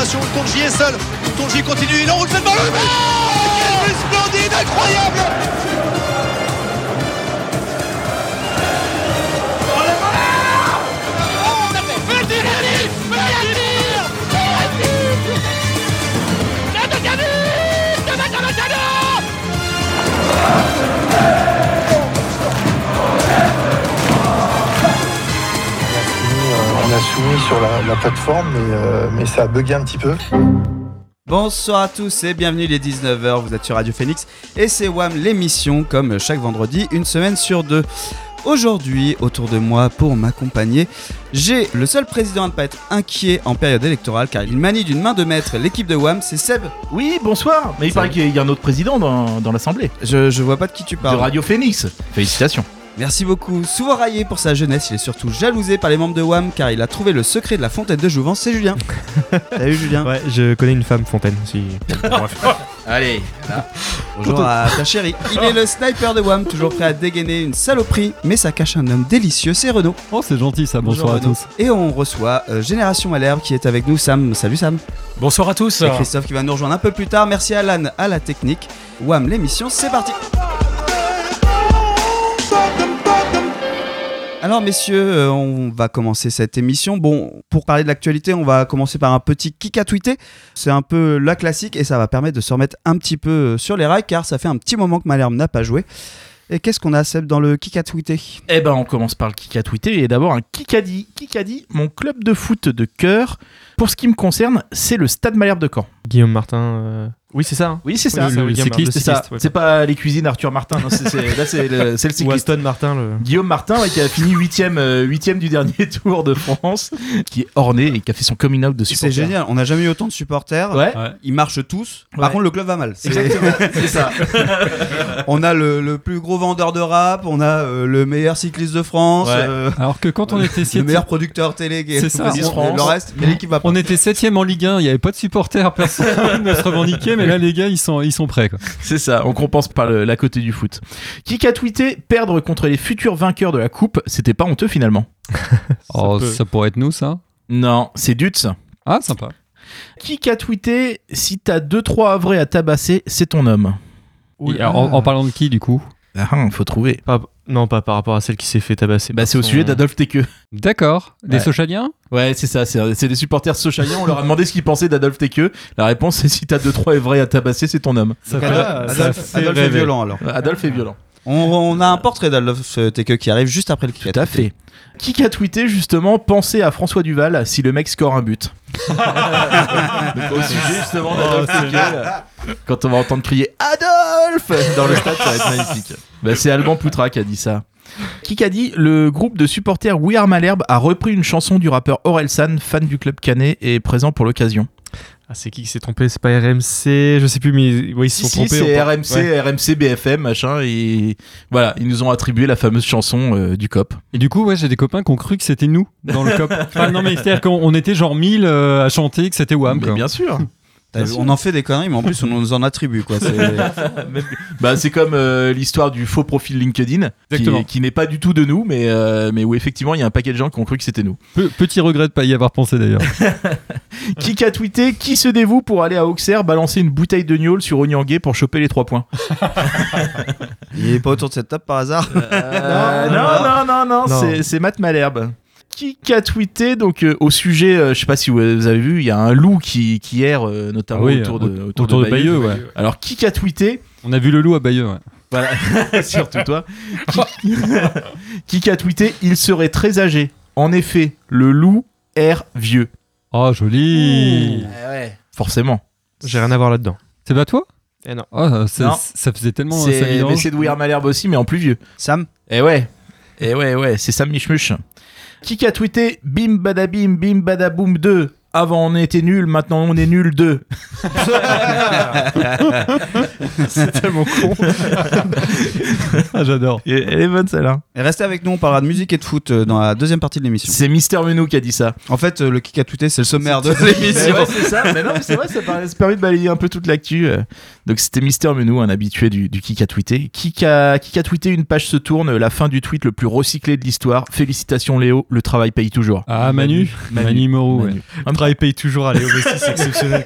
accélération. Tonji est seul. Tonji continue. Il enroule cette balle. Oh Quel but splendide, incroyable sur la, la plateforme, mais, euh, mais ça a bugué un petit peu. Bonsoir à tous et bienvenue les 19h, vous êtes sur Radio Phoenix et c'est WAM l'émission comme chaque vendredi, une semaine sur deux. Aujourd'hui, autour de moi pour m'accompagner, j'ai le seul président à ne pas être inquiet en période électorale car il manie d'une main de maître l'équipe de WAM, c'est Seb. Oui, bonsoir. Mais il paraît qu'il y a un autre président dans, dans l'Assemblée. Je, je vois pas de qui tu De parles. Radio Phoenix. Félicitations. Merci beaucoup. Souvent raillé pour sa jeunesse, il est surtout jalousé par les membres de WAM car il a trouvé le secret de la fontaine de Jouvence, c'est Julien. Salut Julien. Ouais, je connais une femme fontaine. Si... Allez. Bonjour à ta chérie. Il est le sniper de WAM, toujours prêt à dégainer une saloperie, mais ça cache un homme délicieux, c'est Renaud. Oh, c'est gentil ça. Bonsoir à Renaud. tous. Et on reçoit euh, Génération Malherbe qui est avec nous, Sam. Salut Sam. Bonsoir à tous. Et Christophe qui va nous rejoindre un peu plus tard. Merci Alan à la technique. WAM l'émission, c'est parti. Alors messieurs, euh, on va commencer cette émission. Bon, pour parler de l'actualité, on va commencer par un petit kick à tweeter. C'est un peu la classique et ça va permettre de se remettre un petit peu euh, sur les rails car ça fait un petit moment que Malherbe n'a pas joué. Et qu'est-ce qu'on a Seb dans le kick à tweeter? Eh ben, on commence par le kick à tweeter. Et d'abord, un Kikadi. Kikadi, mon club de foot de cœur. Pour ce qui me concerne, c'est le Stade Malherbe de Caen. Guillaume Martin. euh, Oui, c'est ça. hein. Oui, c'est ça. le- le cycliste, C'est ça. cycliste, ouais. C'est pas les cuisines Arthur Martin. non, c'est- c'est- là, c'est le, c'est le Ou cycliste. Aston Martin. Le... Guillaume Martin, ouais, qui a fini 8ème du dernier Tour de France, qui est orné et qui a fait son coming out de C'est supporter. génial, on n'a jamais eu autant de supporters. Ouais, Ils marchent tous. Ouais. Par contre, le club va mal. C'est- exactement. c'est ça. On a le, le plus gros vendeur de rap, on a euh, le meilleur cycliste de France, Ouais. euh, Alors que quand on était le septième, meilleur producteur télé qui est C'est ça. France. Le reste, mais l'équipe va pas. on était septième en Ligue 1. Il y avait pas de supporters, personne ne se revendiquait. Mais là, les gars, ils sont, ils sont prêts. Quoi. C'est ça, on compense par le- la côté du foot. Qui a tweeté perdre contre les futurs vainqueurs de la coupe, c'était pas honteux finalement? Oh, ça, pourrait être nous, ça. Non, c'est Dutz. Ah, sympa. Qui a tweeté si t'as 2-3 avrés à tabasser, c'est ton homme? Alors, en, en parlant de qui, du coup? Ah, hein, faut trouver. Pas- Non, pas par rapport à celle qui s'est fait tabasser. Bah, c'est au son- sujet d'Adolphe Tekeu. D'accord. Des Ouais. Sochaliens Ouais, c'est ça, c'est des supporters sochaliens. On leur a demandé ce qu'ils pensaient d'Adolphe Tekeu. La réponse c'est si t'as 2-3 avrés à tabasser, c'est ton homme. Ça Adolphe, Adolphe- Adolphe est violent alors. Adolphe est violent. On, on a un portrait euh, Teke qui arrive juste après le cricket. Tout à fait. Qui a tweeté justement penser à François Duval si le mec score un but Donc, Au sujet justement d'Adolphe Tekeu, là, Quand on va entendre crier Adolphe dans le stade, ça va être magnifique. Bah, c'est Alban Poutra qui a dit ça. Qui a dit le groupe de supporters We Are Malherbe a repris une chanson du rappeur Orelsan, fan du club canet et présent pour l'occasion. Ah, c'est qui qui s'est trompé? C'est pas RMC Je sais plus, mais ouais, ils se Si, sont si, trompés. c'est RMC, Ouais. RMC, BFM, machin, et voilà, ils nous ont attribué la fameuse chanson euh, du COP. Et du coup, ouais, j'ai des copains qui ont cru que c'était nous dans le COP. Enfin, non, mais c'est-à-dire qu'on on était genre 1000 euh, à chanter que c'était Wham. Mais quoi. bien sûr. On en fait des conneries, mais en plus on nous en attribue quoi. C'est- Bah, c'est comme euh, l'histoire du faux profil LinkedIn, qui, Exactement. qui n'est pas du tout de nous, mais, euh, mais où effectivement il y a un paquet de gens qui ont cru que c'était nous. Pe- petit regret de pas y avoir pensé d'ailleurs. Qui a tweeté Qui se dévoue pour aller à Auxerre balancer une bouteille de gnôle sur Onyangué pour choper les trois points? Il est pas autour de cette table par hasard. Euh, non, non, non, non, Non. c'est- c'est Matt Malherbe. Qui a tweeté donc euh, au sujet, euh, je sais pas si vous vous avez vu, il y a un loup qui, qui erre euh, notamment Ah oui, autour, euh, de, autour de Bayeux, ouais. Alors qui a tweeté On a vu le loup à Bayeux. Ouais. Voilà, surtout toi. Qui, qui a tweeté Il serait très âgé. En effet, le loup erre vieux. Oh, joli. Forcément. J'ai rien à voir là-dedans. C'est pas toi? Eh non. Oh, ça, Non. ça faisait tellement C'est de Malherbe aussi, mais en plus vieux. Sam? Eh ouais. Eh ouais, ouais, c'est Sam Michmuch. Qui a tweeté Bim badabim, bim badaboum 2. Avant on était nul, maintenant on est nul 2. C'est tellement con. Ah, j'adore. Et Elle est bonne celle-là. Et restez avec nous, on parlera de musique et de foot euh, dans la deuxième partie de l'émission. C'est Mister Menou qui a dit ça. En fait, euh, le kick à tweeté, c'est le sommaire de l'émission. ouais, c'est ça. Mais non, mais c'est vrai, ça permet, de balayer un peu toute l'actu. euh. Donc c'était Mister Menou, un habitué du, du Kik a tweeté. Kik a, Kik a tweeté, une page se tourne, la fin du tweet le plus recyclé de l'histoire. Félicitations Léo, le travail paye toujours. Ah, Manu. Manu, Moreau, ouais. Manu. Un travail paye toujours à Léo Messi, c'est exceptionnel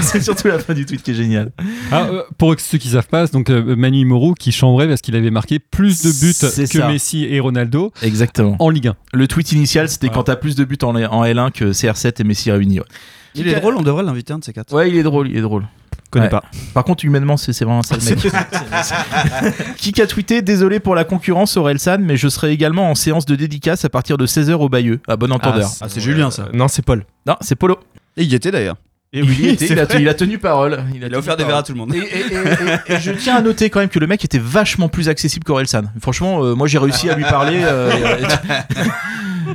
c'est surtout la fin du tweet qui est géniale. Ah, euh, pour ceux qui savent pas, donc euh, Manu Moreau qui chambrait parce qu'il avait marqué plus de buts que ça. Messi et Ronaldo Exactement. en Ligue 1. Le tweet initial, c'était quand t'as plus de buts en, en L1 que CR7 et Messi réunis. Ouais. Il est drôle, on devrait l'inviter un de ces quatre. Ouais, il est drôle, il est drôle. connais Ouais. pas. Par contre, humainement, c'est vraiment ça le mec. Qui a tweeté Désolé pour la concurrence, Orelsan, mais je serai également en séance de dédicace à partir de 16h au Bayeux. À bon entendeur. Ah, c'est Julien, ça. Non, c'est Paul. non, c'est Polo. Et il y était d'ailleurs. Et il, y était, il, a, il a tenu parole. Il a offert des verres à tout le monde. Et, et- et- et- et je tiens à noter quand même que le mec était vachement plus accessible qu'Orelsan. Franchement, euh, moi j'ai réussi à lui parler. euh,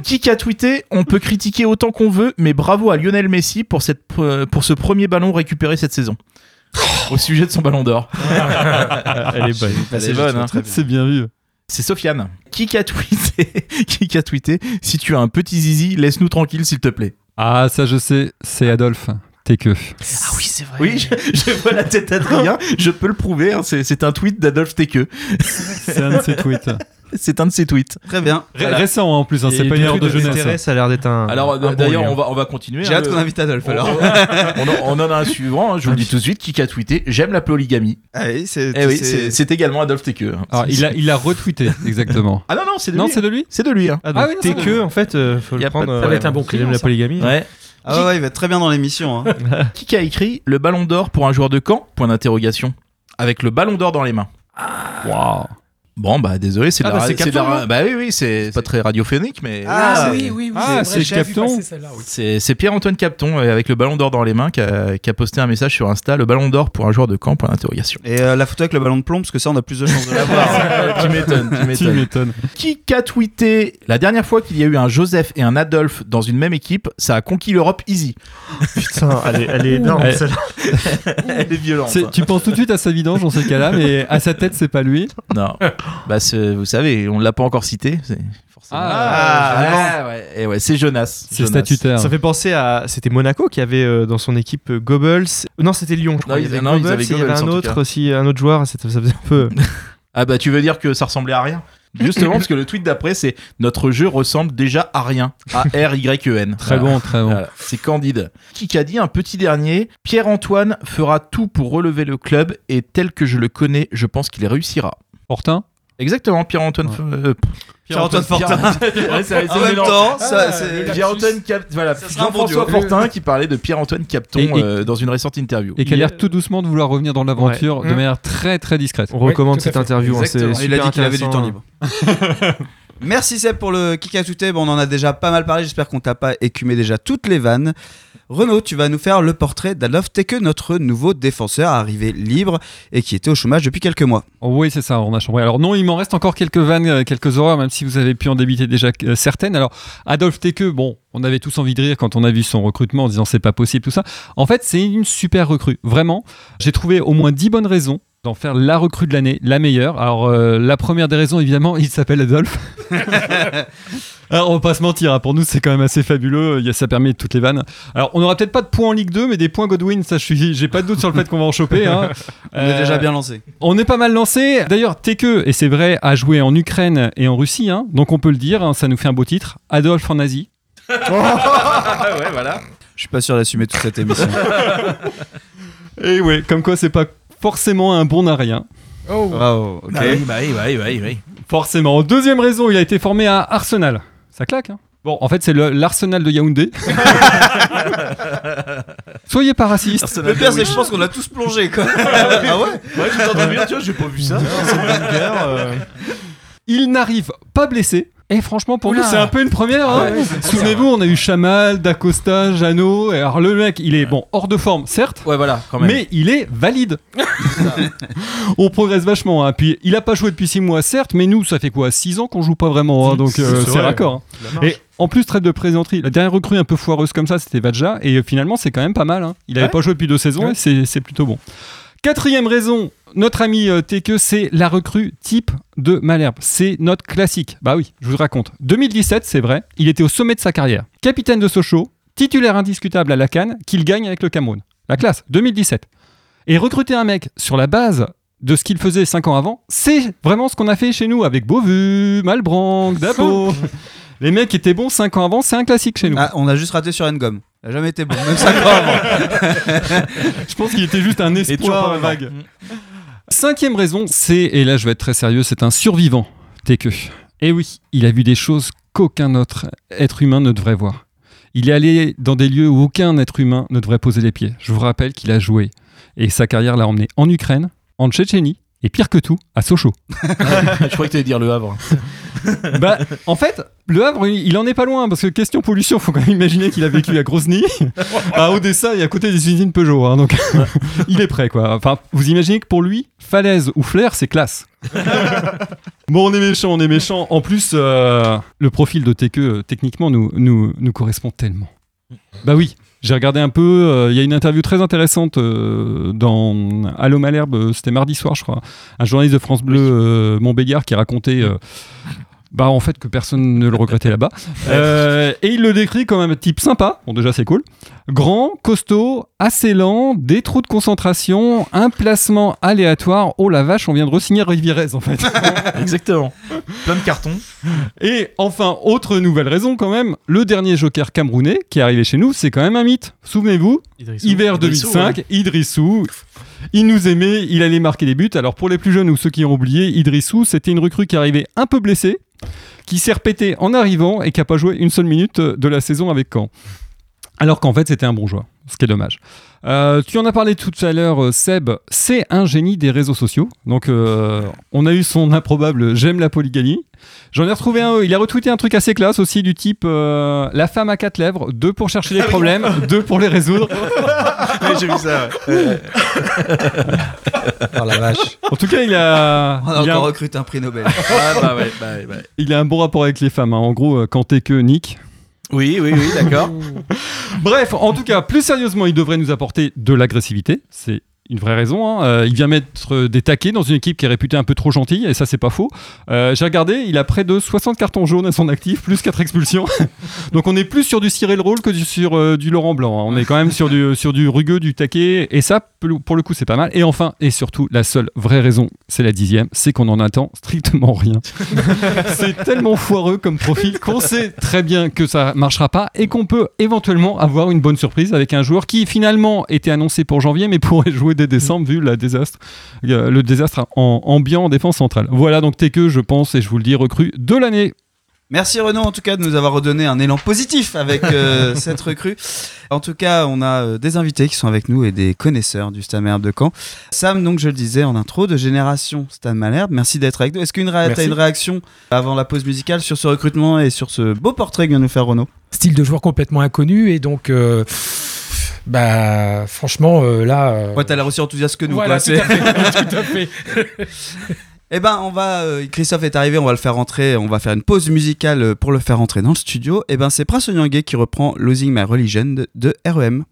qui a tweeté On peut critiquer autant qu'on veut, mais bravo à Lionel Messi pour, cette, pour ce premier ballon récupéré cette saison. Au sujet de son ballon d'or. Elle est bonne. c'est bonne, hein. C'est bien vu. C'est Sofiane. Qui a tweeté Qui a tweeté Si tu as un petit zizi, laisse-nous tranquille s'il te plaît. Ah, ça je sais, c'est Adolphe. T'es que. Ah oui, c'est vrai. Oui, je, je vois la tête d'Adrien, je peux le prouver. hein, c'est, un tweet d'Adolphe Teke. C'est un de ses tweets. C'est un de ses tweets. Très bien. Ré- Récent en plus, hein, c'est pas une erreur de jeunesse. Ça a l'air d'être un. Alors bon d'ailleurs, on va, on va continuer. J'ai hein, hâte qu'on invite Adolphe alors. on en, on en a un suivant, hein, je vous le dis tout de suite, qui a tweeté J'aime la polygamie. Ah oui, c'est. Eh oui, également Adolphe Teke. hein. Alors, il a, il a retweeté, exactement. Ah non, non, c'est de Non, lui. c'est de lui C'est de lui. Ah, donc Ah oui, non, ça en fait, euh, faut le prendre. euh, être un bon client, la ça. polygamie. Ouais. Ah ouais, ouais, il va être très bien dans l'émission. hein. Qui a écrit Le ballon d'or pour un joueur de camp? Point d'interrogation. Avec le ballon d'or dans les mains. Waouh. Bon, bah désolé, c'est de Ah, la bah, Capton, non Bah oui, oui, c'est pas très radiophonique, mais. Ah, oui, oui, Ah, c'est Capton. C'est Pierre-Antoine Capton euh, avec le ballon d'or dans les mains qui a, qui a posté un message sur Insta le ballon d'or pour un joueur de camp point d'interrogation. Et euh, la photo avec le ballon de plomb, parce que ça, on a plus de chances de l'avoir. tu m'étonnes, tu m'étonnes. Qui a tweeté la dernière fois qu'il y a eu un Joseph et un Adolphe dans une même équipe, ça a conquis l'Europe easy. Putain, elle est, elle est énorme celle-là. Elle est violente. Tu penses tout de suite à sa vidange dans ces cas-là, mais à sa tête, c'est pas lui. Non, bah vous savez, on l'a pas encore cité. c'est Forcément. Ah, ouais, ouais, et ouais, c'est Jonas. C'est Jonas. statutaire. Ça fait penser à. C'était Monaco qui avait euh, dans son équipe euh, Goebbels. Non, c'était Lyon. Je crois. Non, il y avait non, ils Goebbels, avaient et il y avait Goebbels, en un autre aussi, un autre joueur. Ça faisait un peu. Ah bah tu veux dire que ça ressemblait à rien? Justement parce que le tweet d'après c'est notre jeu ressemble déjà à rien. A R Y E N. Très bon, très bon. Voilà, c'est Candide. Qui a dit un petit dernier Pierre-Antoine fera tout pour relever le club et tel que je le connais, je pense qu'il réussira. Fortin? Exactement, Pierre-Antoine. Ouais. Euh, Pierre-Antoine Fortin. C'est En même temps, Ah, ça, c'est. Pierre-Antoine Cap... voilà, bon Jean-François. Fortin qui parlait de Pierre-Antoine Capton Et- et- euh, dans une récente interview. Et qui a l'air tout doucement de vouloir revenir dans l'aventure Ouais. de manière très très discrète. On recommande cette interview. hein. Il a dit qu'il avait du temps intéressant. libre. Merci Seb pour le kick à touté. Bon, on en a déjà pas mal parlé. J'espère qu'on t'a pas écumé déjà toutes les vannes. Renaud, tu vas nous faire le portrait d'Adolphe Teke, notre nouveau défenseur arrivé libre et qui était au chômage depuis quelques mois. Oh oui, c'est ça, on a chambré. Alors non, il m'en reste encore quelques vannes, euh, quelques horreurs, même si vous avez pu en débiter déjà euh, certaines. Alors, Adolphe Teke, bon, on avait tous envie de rire quand on a vu son recrutement en disant c'est pas possible, tout ça. En fait, c'est une super recrue, vraiment. J'ai trouvé au moins 10 bonnes raisons d'en faire la recrue de l'année, la meilleure. Alors, euh, la première des raisons, évidemment, il s'appelle Adolphe. Alors, on va pas se mentir, hein, pour nous, c'est quand même assez fabuleux. Il y a- Ça permet toutes les vannes. Alors, on n'aura peut-être pas de points en Ligue 2, mais des points Godwin, ça, je suis, j'ai pas de doute sur le fait qu'on va en choper. hein. On est Euh, déjà bien lancé. on est pas mal lancé. D'ailleurs, Teke, et c'est vrai, a joué en Ukraine et en Russie, hein, donc on peut le dire, hein, ça nous fait un beau titre. Adolphe en Asie. Ah ouais, voilà. Je suis pas sûr d'assumer toute cette émission. Et ouais, comme quoi c'est pas forcément un bon à rien. Oh, ok. Bah oui, bah oui, bah oui, bah oui, bah oui. Forcément. Deuxième raison, il a été formé à Arsenal. Ça claque, hein Bon, en fait, c'est le- l'Arsenal de Yaoundé. Soyez pas raciste. Le pire, c'est que je pense qu'on a tous plongé quoi. ah ouais Ouais, tu t'entends bien, tu vois, j'ai pas vu ça. Il n'arrive pas blessé. Et franchement, pour nous, Oula. c'est un peu une première. hein. Souvenez-vous, on a eu Chamal, Dacosta, Jeannot. Et alors, le mec, il est bon hors de forme, certes. Ouais, voilà, quand même. Mais il est valide. on progresse vachement. hein. Puis il a pas joué depuis 6 mois, certes, mais nous, ça fait quoi 6 ans qu'on joue pas vraiment. hein, donc euh, c'est raccord. hein. Et en plus, traite de plaisanterie. La dernière recrue un peu foireuse comme ça, c'était Vadja. Et euh, finalement, c'est quand même pas mal. Il avait Ouais. pas joué depuis deux saisons et c'est plutôt bon. Quatrième raison, notre ami euh, Teke, c'est la recrue type de Malherbe. C'est notre classique. Bah oui, je vous raconte. 2017, c'est vrai, il était au sommet de sa carrière. Capitaine de Sochaux, titulaire indiscutable à la Cannes, qu'il gagne avec le Cameroun. La classe, 2017. Et recruter un mec sur la base de ce qu'il faisait 5 ans avant, c'est vraiment ce qu'on a fait chez nous avec Beauvu, Malbranc, Dabo. Les mecs étaient bons 5 ans avant, c'est un classique chez nous. Ah, on a juste raté sur Ngom. Il a jamais été bon, même 5 ans avant. Je pense qu'il était juste un espoir vague. Cinquième raison, c'est, et là je vais être très sérieux, c'est un survivant, Teke. Et oui, il a vu des choses qu'aucun autre être humain ne devrait voir. Il est allé dans des lieux où aucun être humain ne devrait poser les pieds. Je vous rappelle qu'il a joué, et sa carrière l'a emmené en Ukraine, en Tchétchénie, et pire que tout, à Sochaux. Je croyais que t'allais dire le Havre. bah, en fait, le Havre, il en est pas loin, parce que question pollution, faut quand même imaginer qu'il a vécu à Grozny, à Odessa et à côté des usines Peugeot. hein, donc, il est prêt, quoi. Enfin, vous imaginez que pour lui, falaise ou flair, c'est classe. bon, on est méchant, on est méchant. En plus, euh, le profil de euh, techniquement, nous, nous, nous correspond tellement. Bah oui. J'ai regardé un peu, euh, il y a une interview très intéressante euh, dans Allo Malherbe, euh, c'était mardi soir je crois, un journaliste de France Bleu, euh, Montbéliard, qui racontait euh, bah, en fait que personne ne le regrettait là-bas. Euh, et il le décrit comme un type sympa, bon déjà c'est cool, grand, costaud, assez lent, des trous de concentration, un placement aléatoire, oh la vache on vient de re-signer Rivierez en fait. Exactement. Plein de cartons. Et enfin, autre nouvelle raison quand même, le dernier joker camerounais qui est arrivé chez nous, c'est quand même un mythe. Souvenez-vous, hiver Idrissou, 2005, Idrissou. Il nous aimait, il allait marquer des buts. Alors pour les plus jeunes ou ceux qui ont oublié, Idrissou, c'était une recrue qui arrivait un peu blessée, qui s'est repété en arrivant et qui n'a pas joué une seule minute de la saison avec Caen. Alors qu'en fait, c'était un bon joueur, ce qui est dommage. Euh, tu en as parlé tout à l'heure, euh, Seb, c'est un génie des réseaux sociaux. Donc, euh, on a eu son improbable J'aime la polygamie. J'en ai retrouvé un, il a retweeté un truc assez classe aussi, du type euh, La femme à quatre lèvres, deux pour chercher les problèmes, deux pour les résoudre. J'ai vu ça. ouais. Oh la vache. En tout cas, il a, On a il a, encore recruté un prix Nobel. Ah, bah ouais, bah ouais, bah ouais. il a un bon rapport avec les femmes. hein. En gros, quand t'es que Nick. Oui, oui, oui, d'accord. Bref, en tout cas, plus sérieusement, il devrait nous apporter de l'agressivité. C'est une vraie raison. hein. Euh, il vient mettre euh, des taquets dans une équipe qui est réputée un peu trop gentille, et ça, c'est pas faux. Euh, J'ai regardé, il a près de 60 cartons jaunes à son actif, plus 4 expulsions. Donc, on est plus sur du Cyril Roll que du- sur du Laurent Blanc. hein. On est quand même sur du, sur du rugueux, du taquet, et ça, pour le coup, c'est pas mal. Et enfin, et surtout, la seule vraie raison, c'est la dixième, c'est qu'on en attend strictement rien. c'est tellement foireux comme profil qu'on sait très bien que ça marchera pas et qu'on peut éventuellement avoir une bonne surprise avec un joueur qui finalement était annoncé pour janvier mais pourrait jouer dès décembre vu la désastre, euh, le désastre en, ambiant en défense centrale. Voilà donc Teke, je pense, et je vous le dis, recrue de l'année. Merci Renaud en tout cas de nous avoir redonné un élan positif avec euh, cette recrue. En tout cas, on a euh, des invités qui sont avec nous et des connaisseurs du Stade Malherbe de Caen. Sam, donc je le disais en intro, de Génération Stade Malherbe, merci d'être avec nous. Est-ce qu'une une réaction avant la pause musicale sur ce recrutement et sur ce beau portrait que vient nous faire Renaud? Style de joueur complètement inconnu et donc euh, bah franchement euh, là euh, Ouais, t'as l'air aussi enthousiaste que nous. voilà quoi. tout à fait, tout à fait. Eh ben, on va. euh, Christophe est arrivé, on va le faire rentrer. On va faire une pause musicale pour le faire rentrer dans le studio. Eh ben, c'est Prince Onyangé qui reprend Losing My Religion de, de REM.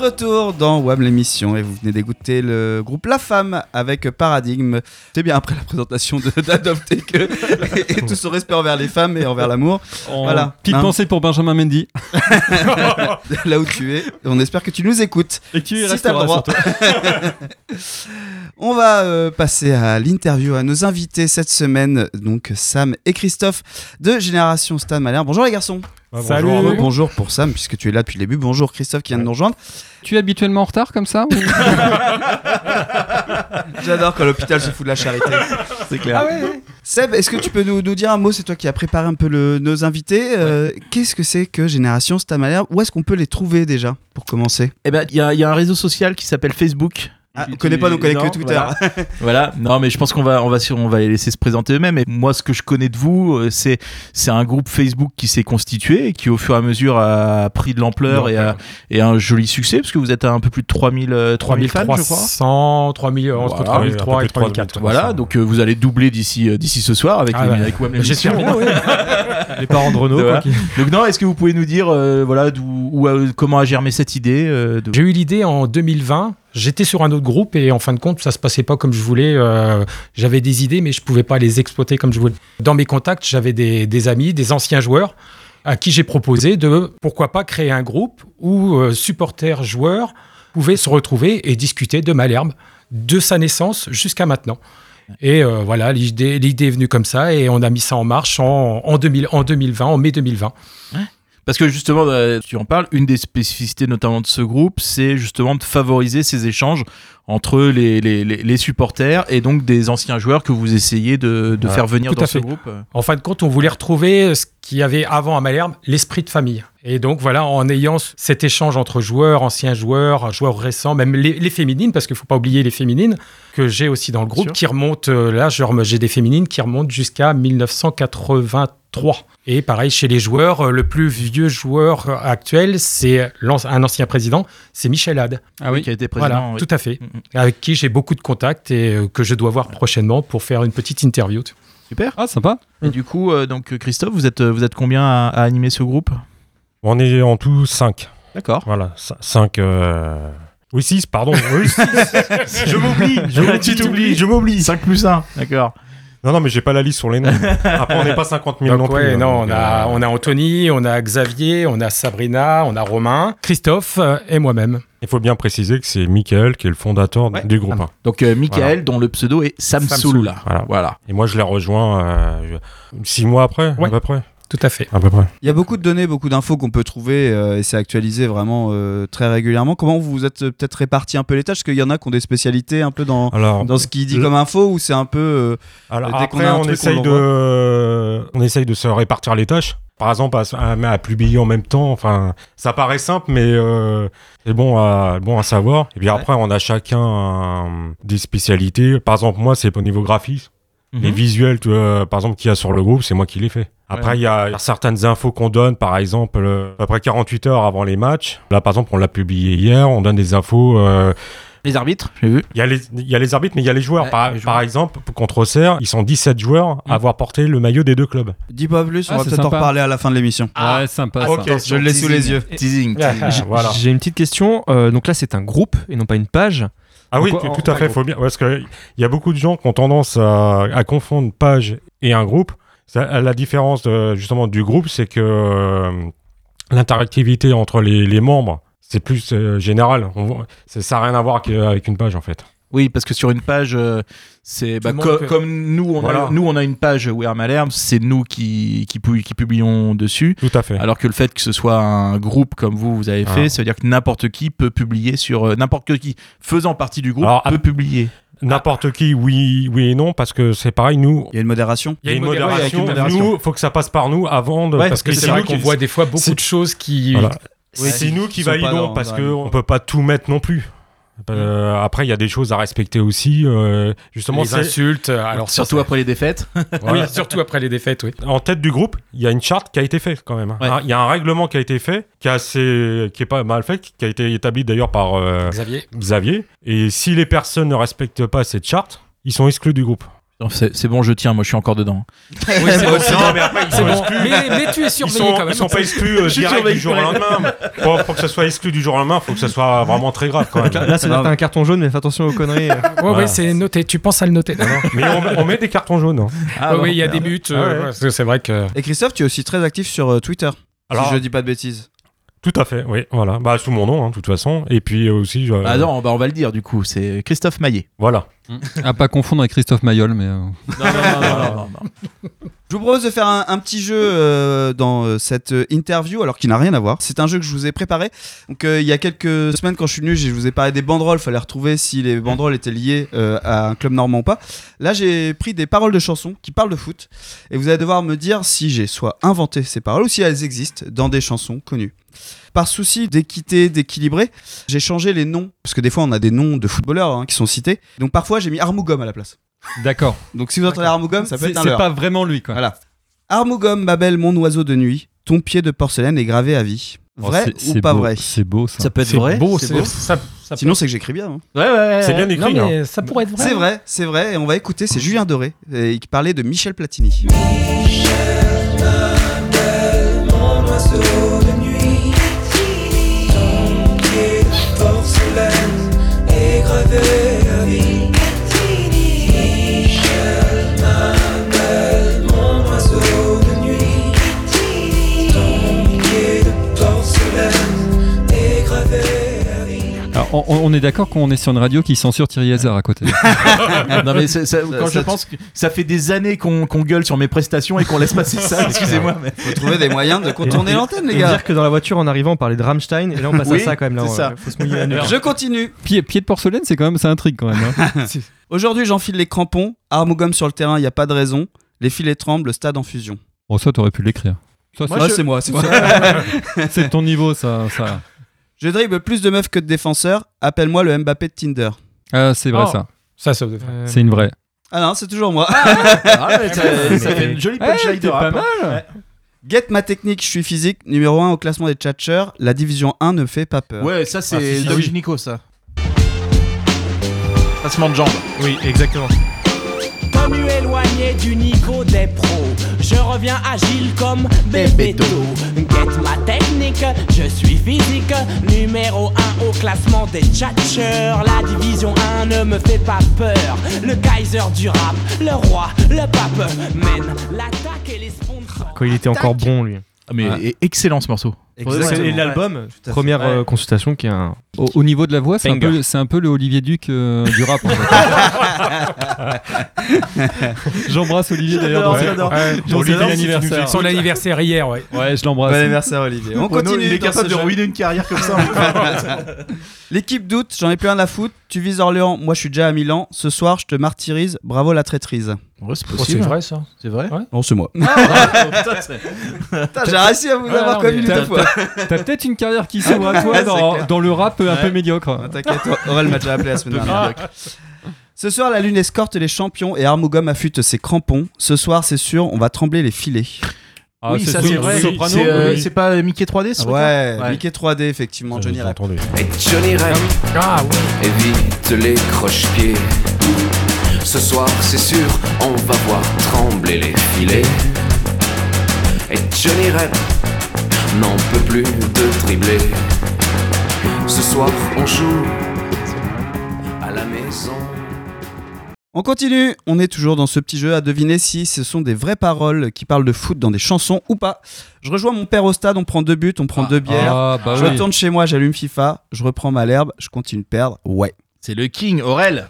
Retour dans WAM l'émission et vous venez d'écouter le groupe La Femme avec Paradigme. C'est bien après la présentation d'Adopter que et, et tout son respect envers les femmes et envers l'amour. Voilà. Petite Hein. pensée pour Benjamin Mendy. Là où tu es, on espère que tu nous écoutes. Et tu y Si resteras droit. On va euh, passer à l'interview à nos invités cette semaine, donc Sam et Christophe de Génération Stan Malher. Bonjour les garçons. Salut. Bonjour, bonjour pour Sam puisque tu es là depuis le début. Bonjour Christophe qui vient de nous rejoindre. Tu es habituellement en retard comme ça ou- J'adore quand l'hôpital se fout de la charité. C'est clair. Seb, est-ce que tu peux nous, nous dire un mot? C'est toi qui as préparé un peu le- nos invités. Euh, Qu'est-ce que c'est que Génération Stan Malher Où est-ce qu'on peut les trouver déjà pour commencer? Eh ben, il y, a- il y a un réseau social qui s'appelle Facebook. Ah, Tu- on connaît pas, connaît que non, Twitter. Voilà. Voilà. Non, mais je pense qu'on va, on va, sur- on va les laisser se présenter eux-mêmes. Et moi, ce que je connais de vous, euh, c'est, c'est un groupe Facebook qui s'est constitué et qui, au fur et à mesure, a pris de l'ampleur et, a, et un joli succès, parce que vous êtes à un peu plus de 3000, euh, 3000 fans, je crois. 3300, 3000, entre Voilà, 3003 un et peu plus de 3004. Voilà, donc euh, vous allez doubler d'ici, euh, d'ici ce soir avec, Ah les, ouais. avec WAM J'ai l'émission. terminé, oui. Les parents de Renault. Voilà. quoi, qui- Donc non, est-ce que vous pouvez nous dire, euh, voilà, d'où, où, euh, comment a germé cette idée euh, de... J'ai eu l'idée en 2020. J'étais sur un autre groupe et en fin de compte, ça se passait pas comme je voulais. Euh, j'avais des idées, mais je pouvais pas les exploiter comme je voulais. Dans mes contacts, j'avais des, amis, des anciens joueurs à qui j'ai proposé de pourquoi pas créer un groupe où euh, supporters joueurs pouvaient se retrouver et discuter de Malherbe de sa naissance jusqu'à maintenant. Et euh, voilà, l'idée, est venue comme ça et on a mis ça en marche en, en, 2000 en 2020, en mai 2020. Parce que justement, euh, tu en parles, une des spécificités notamment de ce groupe, c'est justement de favoriser ces échanges entre les, les, les- les supporters et donc des anciens joueurs que vous essayez de, de Ouais, faire venir dans ce fait. groupe. En fin de compte, on voulait retrouver ce qu'il y avait avant à Malherbe, l'esprit de famille. Et donc voilà, en ayant cet échange entre joueurs, anciens joueurs, joueurs récents, même les, les féminines, parce qu'il ne faut pas oublier les féminines, que j'ai aussi dans le groupe, qui remontent, euh, là j'ai des féminines qui remontent jusqu'à 1983. Et pareil, chez les joueurs, euh, le plus vieux joueur euh, actuel, c'est un ancien président, c'est Michel Had. Ah oui. Qui a été président. Voilà, oui. tout à fait. Mm, mm. Avec qui j'ai beaucoup de contacts et que je dois voir prochainement pour faire une petite interview. Super. Ah, sympa. Et du coup, euh, donc Christophe, vous êtes, vous êtes combien à, à animer ce groupe? On est en tout 5. D'accord. Voilà, 5. Oui, 6, pardon. Oui, six. je m'oublie. Je m'oublie, Tu t'oublies. Je m'oublie. 5 plus 1. D'accord. Non, non, mais j'ai pas la liste sur les noms. Après, on n'est pas 50 000 non Donc, plus. ouais, hein, non, donc, on a, euh, on a Anthony, on a Xavier, on a Sabrina, on a Romain, Christophe euh, et moi-même. Il faut bien préciser que c'est Michael qui est le fondateur Ouais. du groupe. hein. Donc euh, Michael, dont le pseudo est Samsoul. Samsoul. Voilà. Voilà. Et moi, je l'ai rejoint 6 mois après, Ouais. à peu près. Tout à fait. À peu près. Il y a beaucoup de données, beaucoup d'infos qu'on peut trouver euh, et c'est actualisé vraiment euh, très régulièrement. Comment vous vous êtes euh, peut-être réparti un peu les tâches? Parce qu'il y en a qui ont des spécialités un peu dans, Alors, dans ce qu'il dit comme info ou c'est un peu. euh, Alors Dès après, a un on truc, essaye on de, on essaye de se répartir les tâches. Par exemple, à, à- à publier en même temps. Enfin, ça paraît simple, mais euh, c'est bon à, bon à savoir. Et puis après, on a chacun un- des spécialités. Par exemple, moi, c'est au niveau graphisme. Mhm. Les visuels, tu vois, par exemple, qu'il y a sur le groupe, c'est moi qui les fais. Après, il y a certaines infos qu'on donne, par exemple, euh, à peu près 48 heures avant les matchs. Là, par exemple, on l'a publié hier, on donne des infos. euh, Les arbitres, j'ai vu. il y, a les, il y a les arbitres, mais il y a les joueurs. Ouais, par, les joueurs. par exemple, contre Auxerre, ils sont 17 joueurs à avoir porté le maillot des deux clubs. Dis pas plus, on Ah, va peut-être en reparler à la fin de l'émission. Ouais, sympa ok. ça. Je l'ai sous les yeux. Teasing. teasing. J'ai- voilà. J'ai une petite question. euh, donc là, c'est un groupe et non pas une page. Ah oui, tout, en- tout à fait, faut bien. Parce qu'il y a beaucoup de gens qui ont tendance à, à confondre page et un groupe. Ça- la différence de- justement du groupe, c'est que euh, l'interactivité entre les, les membres, c'est plus euh, général. On ça n'a rien à voir avec une page en fait. Oui, parce que sur une page, euh, c'est bah, montres co- que- comme nous on, Voilà. a, nous, on a une page Wear Malherbe, c'est nous qui, qui, pu- qui publions dessus. Tout à fait. Alors que le fait que ce soit un groupe comme vous, vous avez fait, Ah. ça veut dire que n'importe qui peut publier sur. euh, n'importe qui faisant partie du groupe Alors, peut à- publier. N'importe qui, oui, oui et non, parce que c'est pareil, nous. Il y a une modération. Il y a une modération, modération. Nous, faut que ça passe par nous avant de. Ouais, parce que C'est vrai nous qu'on qui voit des fois beaucoup de choses qui. Voilà. Oui, c'est nous qui validons parce dans que la- on peut pas tout mettre non plus. Euh, après, il y a des choses à respecter aussi. euh, justement, les insultes. Alors Surtout après les défaites. Oui, surtout après les défaites, oui. en tête du groupe, il y a une charte qui a été faite quand même. hein. Ouais. Hein, Il y a un règlement qui a été fait, qui est assez, qui est pas mal fait, qui a été établi d'ailleurs par euh, Xavier. Xavier. Et si les personnes ne respectent pas cette charte, ils sont exclus du groupe. C'est bon, je tiens, moi je suis encore dedans. Oui, c'est bon, bon. mais après, ils sont bon. exclus. Mais, mais tu es Ils surveillé sont, quand même. ils sont pas exclus euh, direct du jour au lendemain. Pour, pour que ça soit exclu du jour au lendemain, il faut que ça soit vraiment très grave quand même. Là, c'est un carton jaune, mais fais attention aux conneries. Ouais, Voilà. ouais, c'est noté. Tu penses à le noter. Mais on, on met des cartons jaunes. hein. Ah, Ouais, oui, il y a des buts. Ah euh, ouais, que c'est vrai que. Et Christophe, tu es aussi très actif sur euh, Twitter. Alors- si je dis pas de bêtises. Tout à fait, oui, voilà. Bah, sous mon nom, hein, de toute façon. Et puis euh, aussi, je- Ah non, bah, on va le dire du coup, c'est Christophe Maillet. voilà. À pas confondre avec Christophe Mayol, mais. euh, Non, non, non. Je vous propose de faire un, petit jeu euh, dans euh, cette interview, alors qu'il n'a rien à voir. C'est un jeu que je vous ai préparé. Donc, il y a quelques semaines, quand je suis venu, je vous ai parlé des banderoles. Fallait retrouver si les banderoles étaient liées à un club normand ou pas. Là, j'ai pris des paroles de chansons qui parlent de foot. Et vous allez devoir me dire si j'ai soit inventé ces paroles ou si elles existent dans des chansons connues. Par souci d'équité, d'équilibrer, j'ai changé les noms. Parce que des fois, on a des noms de footballeurs hein, qui sont cités. Donc, parfois, j'ai mis Armougom à la place. D'accord. Donc, si vous entendez Armougom, ça peut C'est être un c'est pas vraiment lui, quoi. Voilà. Armougom, ma belle, mon oiseau de nuit, ton pied de porcelaine est gravé à vie. Oh, Vrai ou pas beau, vrai C'est beau, ça. Ça peut être C'est vrai. beau, c'est beau. ça, ça Sinon, c'est que j'écris bien. hein. Ouais, ouais, ouais. C'est bien Non, écrit. hein. mais ça pourrait être vrai. C'est vrai, c'est vrai. Et on va écouter, c'est Julien Doré euh, qui parlait de Michel Platini. Alors, on, on est d'accord qu'on est sur une radio qui censure Thierry Hazard à côté. non mais ça- quand ça- je pense que ça fait des années qu'on gueule sur mes prestations et qu'on laisse passer ça, excusez-moi. Mais... Faut trouver des moyens de contourner l'antenne, les gars. dire que dans la voiture, en arrivant, on parlait de Rammstein, et là, on passe Oui, à ça quand même. Là, on- ça. Faut se mouiller. Je continue. pied, pied de porcelaine, c'est quand même, ça intrigue quand même. hein. Aujourd'hui, j'enfile les crampons. Armougom sur le terrain, il n'y a pas de raison. Les filets tremblent, le stade en fusion. Bon, ça, t'aurais pu l'écrire. Ça, Moi, c'est- moi, c'est moi. c'est ton niveau, ça. ça. Je dribble plus de meufs que de défenseurs. Appelle-moi le Mbappé de Tinder. Ah, c'est vrai, Oh. ça. Ça, ça. Euh, C'est une vraie. Ah non, c'est toujours moi. Ah, mais ça, ça fait une jolie punchline de t'es pas hein. mal. Get ma technique, je suis physique. Numéro 1 au classement des tchatcheurs. La division 1 ne fait pas peur. Ouais, ça c'est Ah, Doc. Gynéco, ça. Passement de jambes. Oui, exactement. Connu éloigné du niveau des pros. Je reviens agile comme Bébéto. Get ma technique, je suis physique. Numéro 1 au classement des tchatcheurs. La division 1 ne me fait pas peur. Le Kaiser du rap, le roi, le pape mène l'attaque et les sponsors. Quand il était encore bon, lui. Ah, mais Ouais. excellent ce morceau. Exactement. Et l'album, première Ouais. euh, consultation qui est un. Au, au niveau de la voix, c'est un, peu, c'est un peu le Olivier Duc euh, du rap. en fait. J'embrasse Olivier d'ailleurs dans, anniversaires. Son anniversaire hier, ouais. Ouais, je Bon l'embrasse. anniversaire Olivier. On continue. il est capable de ruiner une carrière comme ça. L'équipe doute, j'en ai plus rien à foutre. Tu vises Orléans, moi je suis déjà à Milan. Ce soir, je te martyrise. Bravo la traîtrise. Ouais, c'est Oh, c'est possible. vrai ça. C'est vrai. Non, c'est moi. C'est- Putain, J'ai réussi à vous Ouais, avoir t'as- deux fois. T'as peut-être une carrière qui s'ouvre à toi Ouais, dans, le rap euh, un peu Ouais. médiocre. Ah, T'inquiète, Aurel m'a déjà appelé la semaine dernière. Ce soir, la lune escorte les champions et Armougom affûte ses crampons. Ce soir, c'est sûr, on va trembler les filets. Ah, oui, ça c'est vrai. C'est euh, oui. c'est pas Mickey 3D ce Ouais, truc-là Mickey 3D, effectivement, Johnny entendu. Et Johnny Rep Ah oui. évite les croche-pieds. Ce soir, c'est sûr, on va voir trembler les filets. Et Johnny Rep n'en peut plus de dribbler. Ce soir, on joue à la maison. On continue, on est toujours dans ce petit jeu à deviner si ce sont des vraies paroles qui parlent de foot dans des chansons ou pas. Je rejoins mon père au stade, on prend deux buts, on prend deux bières. Ah, bah je oui. retourne chez moi, j'allume FIFA, je reprends ma l'herbe, je continue de perdre. Ouais. C'est le King, Aurel.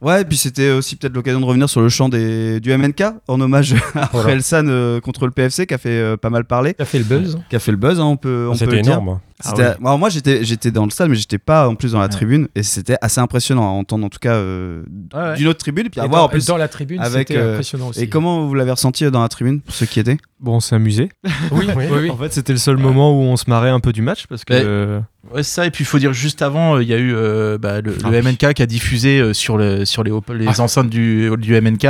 Ouais, et puis c'était aussi peut-être l'occasion de revenir sur le chant des, du MNK en hommage à Voilà. Relsan euh, contre le PFC qui a fait euh, pas mal parler, Ça fait le buzz. qui a fait le buzz, hein, on peut, on peut C'était le dire. énorme. C'était- Alors moi j'étais j'étais dans le stade mais j'étais pas en plus dans la Ouais. tribune et c'était assez impressionnant à entendre en tout cas euh, Ouais, ouais. d'une autre tribune et puis Et à voir en plus dans la tribune, avec, c'était euh, impressionnant aussi. et comment vous l'avez ressenti dans la tribune pour ceux qui étaient? Bon, on s'est amusé. Oui, oui, oui. En fait, c'était le seul moment où on se marrait un peu du match parce que. Ouais. euh, ça. Et puis il faut dire juste avant, euh, il y a eu euh, bah, le, le MNK qui a diffusé euh, sur, le, sur les, Ah. enceintes du, du MNK,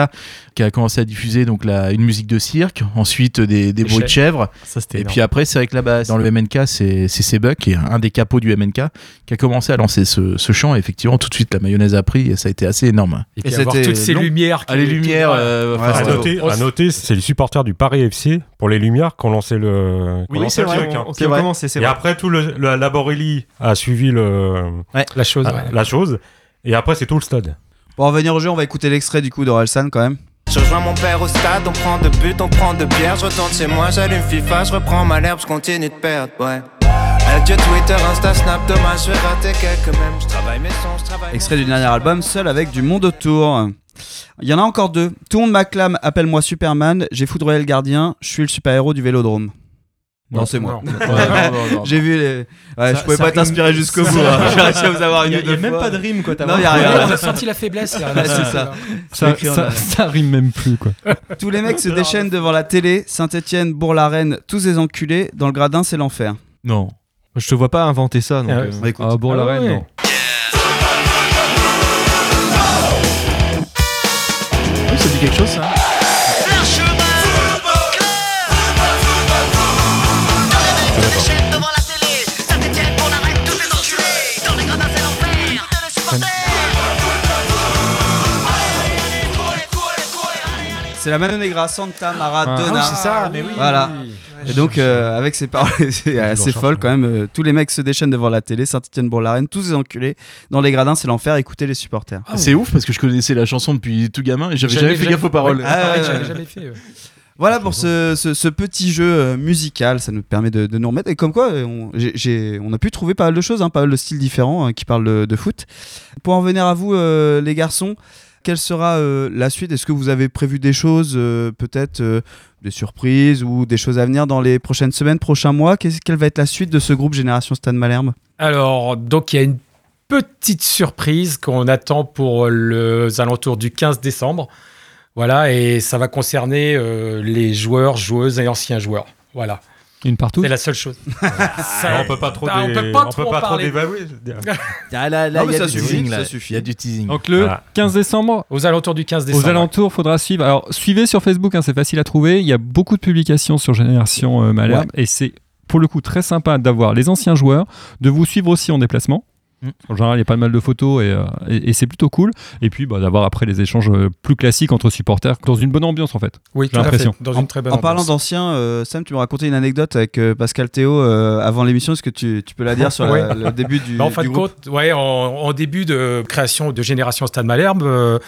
qui a commencé à diffuser donc la, une musique de cirque, ensuite euh, des, bruits de chèvres. Ça, Et puis après, c'est vrai que là-bas, dans le MNK, c'est c'est Sebuk, qui est un des capots du MNK, qui a commencé à lancer ce, ce chant. Et effectivement, tout de suite, la mayonnaise a pris et ça a été assez énorme. Et puis Et avoir c'était toutes ces long. lumières. Ah, les qui- lumières, euh, Ouais, enfin, À c'est c'était- noter, c'est les supporters du Paris FC pour les Lumières qui ont lancé le. ont lancé le truc, hein. C'est vrai. c'est Et vrai. après, tout le, le- la Borelli a suivi le, La chose. la, ouais. la chose. Et après, c'est tout le stade. Pour en revenir au jeu on va écouter l'extrait du coup de Relsan quand même. Je rejoins mon père au stade, on prend deux buts, on prend deux bières, je retourne chez moi, j'allume FIFA, je reprends ma l'herbe, je continue de perdre, ouais. Adieu Twitter, Insta, Snap, dommage, je vais rater quelques mèmes, je travaille mes sons, je travaille extrait du dernier album seul avec du monde autour. Il y en a encore deux. Tout le monde m'acclame appelle-moi Superman. J'ai foudroyé le gardien je suis le super héros du Vélodrome non, c'est moi. J'ai vu les. Ouais, Ça- je pouvais pas t'inspirer jusqu'au bout. hein. J'ai réussi à vous avoir Il une y a, ou il y a même pas de rime quoi. t'as Non, il y a rien. On a senti la faiblesse. c'est ça. Ça, rime même plus, quoi. Tous les mecs se déchaînent devant la télé. Saint-Etienne, Bourg-la-Reine, tous les enculés. Dans le gradin, c'est l'enfer. Non. Je te vois pas inventer ça. Donc, Ah euh, écoute. Ah, bon, Ah la ouais. reine, non. Oui, ça dit quelque chose, ça. C'est la Mano Negra, Santa Maradona. Ah c'est ça, mais oui. Voilà. Et donc, euh, avec ces paroles, c'est assez folle quand même. euh, tous les mecs se déchaînent devant la télé. Saint-Etienne, Bourg-la-Reine, tous les enculés. Dans les gradins, c'est l'enfer. Écoutez les supporters. C'est ouf parce que je connaissais la chanson depuis tout gamin et j'avais Jamais- jamais fait gaffe aux paroles. Ouais, Ah, ouais, j'avais jamais fait. Voilà pour ce, ce- ce petit jeu euh, musical, ça nous permet de, de nous remettre. Et comme quoi, euh, on, a pu trouver pas mal de choses, hein, pas mal de styles différents hein, qui parlent de, de foot. Pour en venir à vous, euh, les garçons, quelle sera euh, la suite? Est-ce que vous avez prévu des choses, euh, peut-être des surprises ou des choses à venir dans les prochaines semaines, prochains mois? Quelle va être la suite de ce groupe Génération Stade Malherbe? Alors, donc, il y a une petite surprise qu'on attend pour les alentours du 15 décembre. Voilà, et ça va concerner euh, les joueurs, joueuses et anciens joueurs. Voilà, Une partout c'est la seule chose. Ça- on peut pas trop, Ah, on peut pas on trop peut pas trop parler. dévaluer. Ah là, là, Non, il mais y a ça du suffit, teasing. ça suffit. Il y a du teasing. Donc le Voilà. 15 décembre, Aux alentours du 15 aux décembre. alentours, faudra suivre. Alors, suivez sur Facebook, hein, c'est facile à trouver. Il y a beaucoup de publications sur Génération euh, Malherbe et c'est pour le coup très sympa d'avoir les anciens joueurs, de vous suivre aussi en déplacement. En général, il y a pas mal de photos et, euh, et- et c'est plutôt cool. Et puis bah, d'avoir après les échanges euh, plus classiques entre supporters dans une bonne ambiance en fait. Oui, J'ai tout à fait. l'impression. Dans une très bonne En parlant d'anciens, euh, Sam, tu me racontais une anecdote avec euh, Pascal Théo euh, avant l'émission. Est-ce que tu, tu peux la dire sur la- Ouais. le début du, Bah, en du fin de groupe compte, ouais, en, en début de création de Génération Stade Malherbe, euh,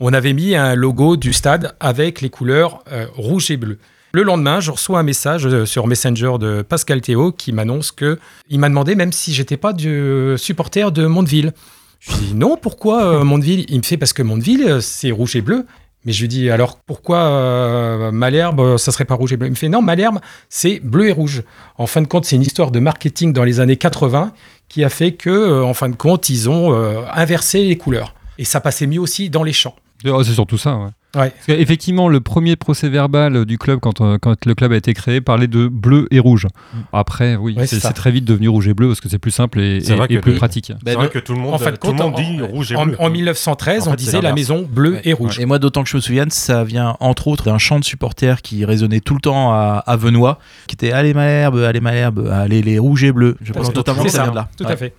on avait mis un logo du stade avec les couleurs euh, rouge et bleu. Le lendemain, je reçois un message euh, sur Messenger de Pascal Théo qui m'annonce que il m'a demandé même si j'étais pas du euh, supporter de Mondeville. Je lui dis non, pourquoi euh, Mondeville? Il me fait parce que Mondeville, c'est rouge et bleu. Mais je lui dis alors pourquoi Malherbe, ça serait pas rouge et bleu? Il me fait non, Malherbe, c'est bleu et rouge. En fin de compte, c'est une histoire de marketing dans les années 80 qui a fait que, en fin de compte, ils ont inversé les couleurs. Et ça passait mieux aussi dans les champs. Oh, c'est surtout ça. Ouais. Ouais. Parce qu'effectivement, le premier procès verbal du club, quand, euh, quand le club a été créé, parlait de bleu et rouge. Après, oui, Ouais, c'est très vite devenu rouge et bleu parce que c'est plus simple et, plus le- pratique. C'est vrai que tout le monde, En de tout le monde en- dit rouge et en, bleu. en 1913, En on fait, disait la maison bleue et rouge. Et moi, d'autant que je me souviens, ça vient entre autres d'un chant de supporters qui résonnait tout le temps à, à Venois, qui était Allez Malherbe, allez Malherbe, allez les rouges et bleus. Je pense notamment ça ça, vient de là. tout Ouais. à fait.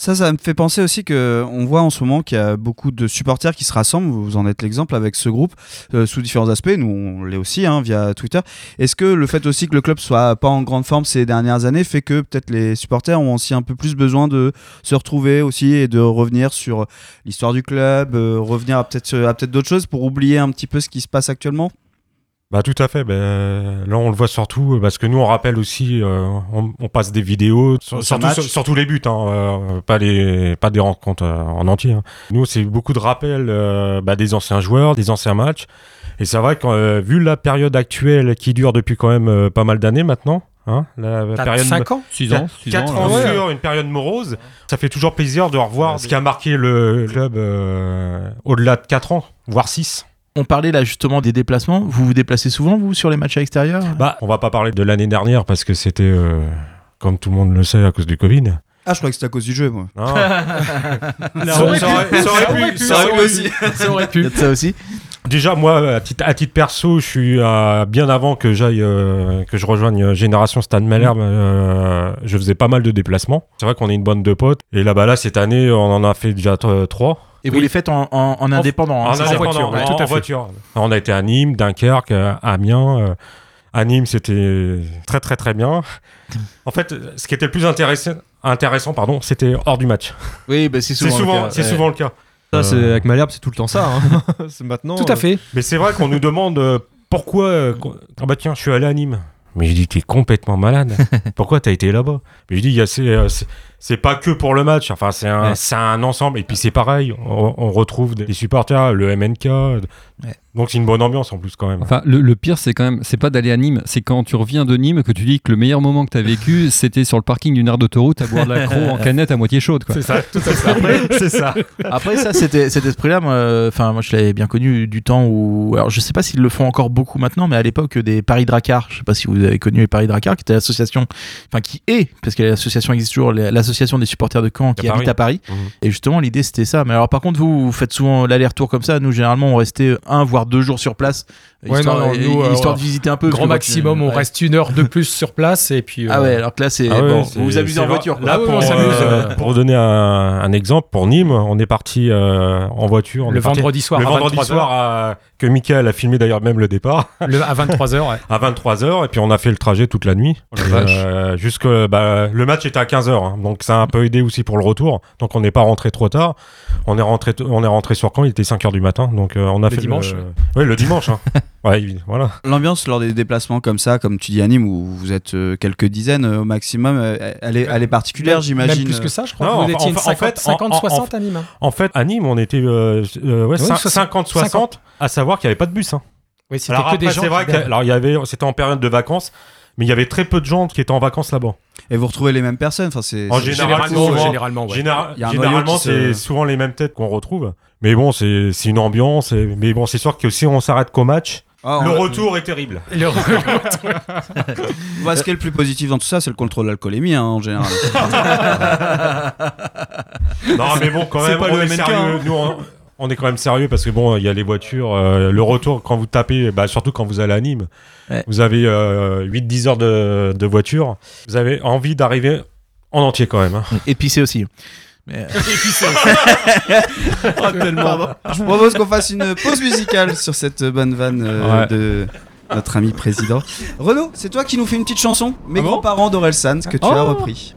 Ça, ça me fait penser aussi que on voit en ce moment qu'il y a beaucoup de supporters qui se rassemblent. Vous en êtes l'exemple avec ce groupe euh, sous différents aspects. Nous, on l'est aussi hein, via Twitter. Est-ce que le fait aussi que le club soit pas en grande forme ces dernières années fait que peut-être les supporters ont aussi un peu plus besoin de se retrouver aussi et de revenir sur l'histoire du club, euh, revenir à peut-être à peut-être d'autres choses pour oublier un petit peu ce qui se passe actuellement? Bah tout à fait. Ben, là, on le voit surtout euh, parce que nous, on rappelle aussi, euh, on, on passe des vidéos, sur, Sur surtout, sur, sur tous les buts, hein, euh, pas les, pas des rencontres euh, en entier. hein. Nous, c'est beaucoup de rappels euh, bah, des anciens joueurs, des anciens matchs. Et c'est vrai que vu la période actuelle qui dure depuis quand même pas mal d'années maintenant, hein, la période 5 ans 6 ans, 6 4 ans. sur une période morose, ça fait toujours plaisir de revoir ce qui a marqué le club euh, au-delà de 4 ans, voire 6. On parlait là justement des déplacements. Vous vous déplacez souvent, vous, sur les matchs à l'extérieur? Bah, on va pas parler de l'année dernière parce que c'était, euh, comme tout le monde le sait, à cause du Covid. Ah, je crois que c'était à cause du jeu, moi. Non. Ça aurait pu, ça aurait pu, ça aurait pu aussi. Ça aurait pu. Ça aussi. Déjà, moi, à titre, à titre perso, je suis euh, bien avant que j'aille, euh, que je rejoigne Génération Stade Malherbe. euh, je faisais pas mal de déplacements. C'est vrai qu'on est une bande de potes. Et là-bas, là, cette année, on en a fait déjà trois. Et vous les faites en, en- en indépendant. hein, En voiture, ouais, en- tout à en fait. voiture. On a été à Nîmes, Dunkerque, euh, Amiens. euh, à Nîmes, c'était très très très bien. En fait, ce qui était le plus intéressant, intéressant pardon, c'était hors du match. Oui, bah, c'est souvent. le cas, c'est ouais. souvent le cas. Ça, c'est Euh, avec Malherbe, c'est tout le temps ça. hein. c'est maintenant. Tout à fait. Mais c'est vrai qu'on nous demande euh, pourquoi. euh, ah bah tiens, je suis allé à Nîmes. Mais je dis, t'es complètement malade. pourquoi t'as été là-bas? Mais je dis, il y a- c'est, euh, c'est, pas que pour le match. Enfin, c'est un, Ouais. c'est un ensemble. Et puis c'est pareil, on, on retrouve des supporters, le MNK. Donc c'est une bonne ambiance en plus quand même. Enfin, le, le pire, c'est quand même, c'est pas d'aller à Nîmes, c'est quand tu reviens de Nîmes que tu dis que le meilleur moment que tu as vécu, c'était sur le parking d'une aire d'autoroute à boire de la en canette à moitié chaude. Quoi. C'est ça, tout à fait. c'est ça. Après ça, c'était cet esprit-là, moi, enfin moi je l'avais bien connu du temps où, alors je sais pas s'ils le font encore beaucoup maintenant, mais à l'époque des Paris Dracar, je sais pas si vous avez connu les Paris Dracar, qui était l'association, enfin qui est, parce que l'association existe toujours, l'association des supporters de Caen qui À habite Paris. à Paris. Mhm. Et justement l'idée c'était ça. Mais alors par contre vous, vous faites souvent l'aller-retour comme ça. Nous généralement on restait un voire deux jours sur place, Ouais, histoire, non, non, nous, euh, histoire de visiter un peu. Grand maximum, on ouais. reste une heure de plus sur place et puis. euh, Ah ouais, alors que là c'est Ah ouais, bon, vous vous amusez en voiture. quoi. Là, pour, on s'amuse, euh, euh. pour donner un, un exemple, pour Nîmes, on est parti euh, en voiture. on Le parti- vendredi soir le à vendredi 23 soir à- que Michael a filmé d'ailleurs même le départ. le- à 23h. Ouais. à 23h et puis on a fait le trajet toute la nuit Oh. Euh, jusque bah, le match était à 15h donc ça a un peu aidé aussi pour le retour donc on n'est pas rentré trop tard on est rentré on est rentré sur quand il était 5h du matin donc euh, on a Le fait dimanche, le... ouais le dimanche hein. ouais il- voilà L'ambiance lors des déplacements comme ça, comme tu dis à Nîmes, où vous êtes euh, quelques dizaines euh, au maximum, euh, elle, est, elle est particulière, j'imagine. Même plus que ça, je crois. Non, que vous étiez une en fait- 50, en fait, en- 50 60 à Nîmes. hein. en fait à Nîmes on était euh, euh, ouais, Oui, cin- 60. 50 60 à savoir qu'il n'y avait pas de bus hein. Oui, c'était alors que après des gens. c'est vrai alors il y avait c'était en période de vacances mais il y avait très peu de gens qui étaient en vacances là-bas Et vous retrouvez les mêmes personnes. Enfin, c'est. En c'est- général, Généralement, généralement, ouais. Général- c'est souvent les mêmes têtes qu'on retrouve. Mais bon, c'est c'est une ambiance. et- Mais bon, c'est sûr que si on s'arrête qu'au match, Ah, le retour est terrible. Le- Bah, ce qui est le plus positif dans tout ça, c'est le contrôle de l'alcoolémie hein, en général. Non, mais bon, quand même, pas on le est MNK, sérieux. hein. Nous, on, on est quand même sérieux parce que bon, il y a les voitures. euh, le retour, quand vous tapez, bah, surtout quand vous allez à Nîmes, Ouais. vous avez 8-10 heures de, de voiture. Vous avez envie d'arriver en entier quand même. hein. Et puis c'est aussi. Mais, Ah, tellement. Je propose qu'on fasse une pause musicale sur cette bonne vanne euh, Ouais. de notre ami président. Renaud, c'est toi qui nous fais une petite chanson, Mes Ah grands-parents d'Aurel Sanz, que tu Oh as repris.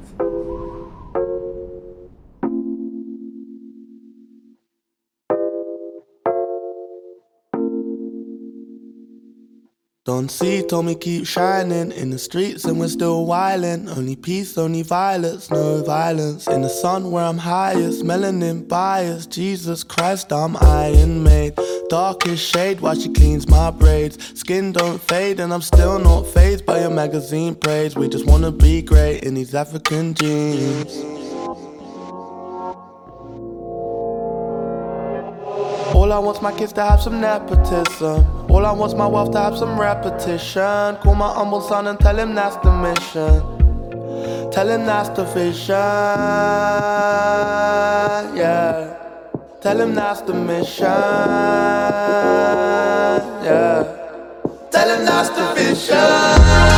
Don't see, told me keep shining in the streets and we're still wildin'. Only peace, only violence, no violence. In the sun where I'm highest, melanin bias. Jesus Christ, I'm iron made. Darkest shade while she cleans my braids. Skin don't fade and I'm still not phased by your magazine praise. We just wanna be great in these African jeans. All I want's my kids to have some nepotism. All I want's my wealth to have some repetition. Call my humble son and tell him that's the mission. Tell him that's the vision. Yeah. Tell him that's the mission. Yeah. Tell him that's the vision.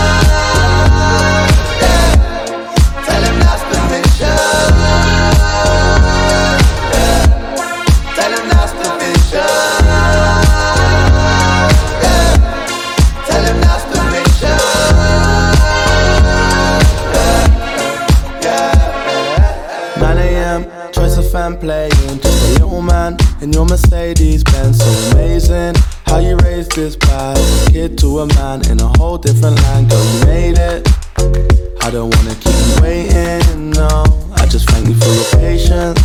In your Mercedes Benz. So amazing how you raised this bad kid to a man in a whole different land. Girl, you made it. I don't wanna keep you waiting. No, I just thank you for your patience.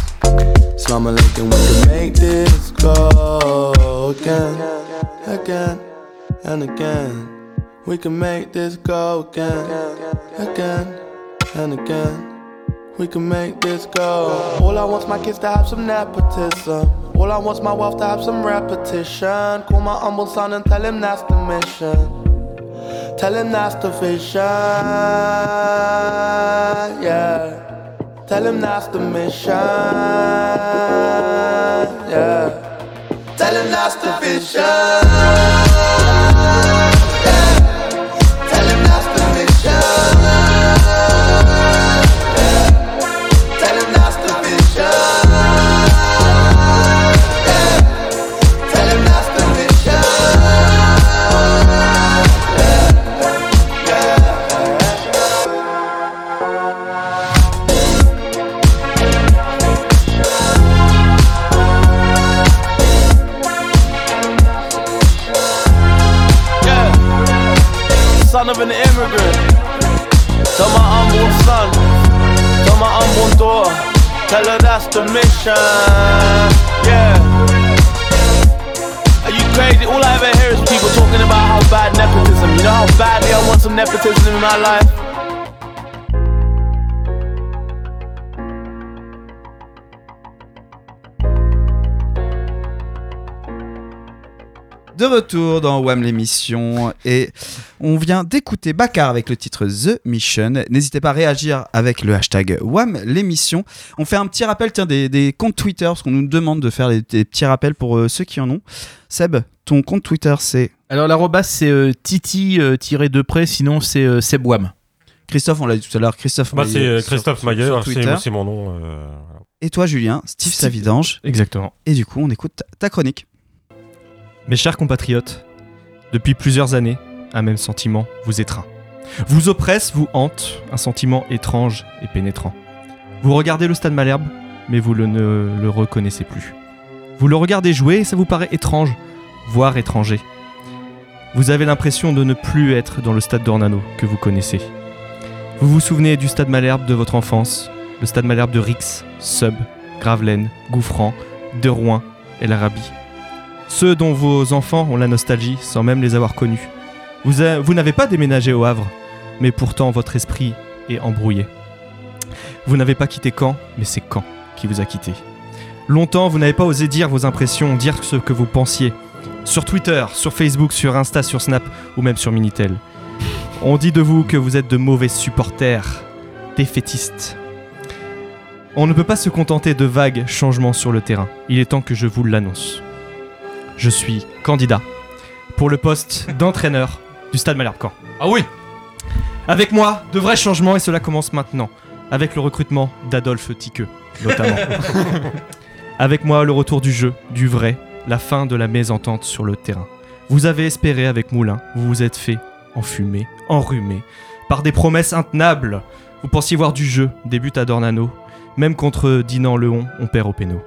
Islam alaikum, we can make this go again, again, and again. We can make this go again, again, and again. We can make this go. All I want's my kids to have some nepotism. All I want's my wealth to have some repetition. Call my humble son and tell him that's the mission. Tell him that's the vision. Yeah. Tell him that's the mission. Yeah. Tell him that's the vision. De retour dans WAM l'émission et on vient d'écouter Bakar avec le titre The Mission. N'hésitez pas à réagir avec le hashtag WAM l'émission. On fait un petit rappel tiens, des, des comptes Twitter parce qu'on nous demande de faire des, des petits rappels pour euh, ceux qui en ont. Seb, ton compte Twitter c'est Alors l'arrobas c'est euh, titi euh, tiré de près, sinon c'est euh, Sebwam. Christophe, on l'a dit tout à l'heure, Christophe Bah, c'est Christophe Mayer, sur c'est Twitter. c'est mon nom. euh, Et toi Julien, Steve Steve- Savidange. Exactement. Et du coup on écoute ta, ta chronique. Mes chers compatriotes, depuis plusieurs années, un même sentiment vous étreint. Vous oppresse, vous hante, un sentiment étrange et pénétrant. Vous regardez le stade Malherbe, mais vous ne le reconnaissez plus. Vous le regardez jouer et ça vous paraît étrange, voire étranger. Vous avez l'impression de ne plus être dans le stade d'Ornano que vous connaissez. Vous vous souvenez du stade Malherbe de votre enfance, le stade Malherbe de Rix, Sub, Gravelaine, Gouffran, de Rouen et l'Arabie. Ceux dont vos enfants ont la nostalgie sans même les avoir connus. Vous, n'avez pas déménagé au Havre, mais pourtant votre esprit est embrouillé. Vous n'avez pas quitté Caen, mais c'est Caen qui vous a quitté. Longtemps, vous n'avez pas osé dire vos impressions, dire ce que vous pensiez. Sur Twitter, sur Facebook, sur Insta, sur Snap ou même sur Minitel. On dit de vous que vous êtes de mauvais supporters, défaitistes. On ne peut pas se contenter de vagues changements sur le terrain. Il est temps que je vous l'annonce. Je suis candidat pour le poste d'entraîneur du Stade Malherbe Caen. Ah oui Avec moi, de vrais changements et cela commence maintenant. Avec le recrutement d'Adolphe Tiqueux, notamment. Avec moi, le retour du jeu, du vrai, la fin de la mésentente sur le terrain. Vous avez espéré avec Moulin, vous vous êtes fait enfumer, enrhumer, par des promesses intenables. Vous pensiez voir du jeu, des buts à Dornano. Même contre Dinan Leon, on perd au péno.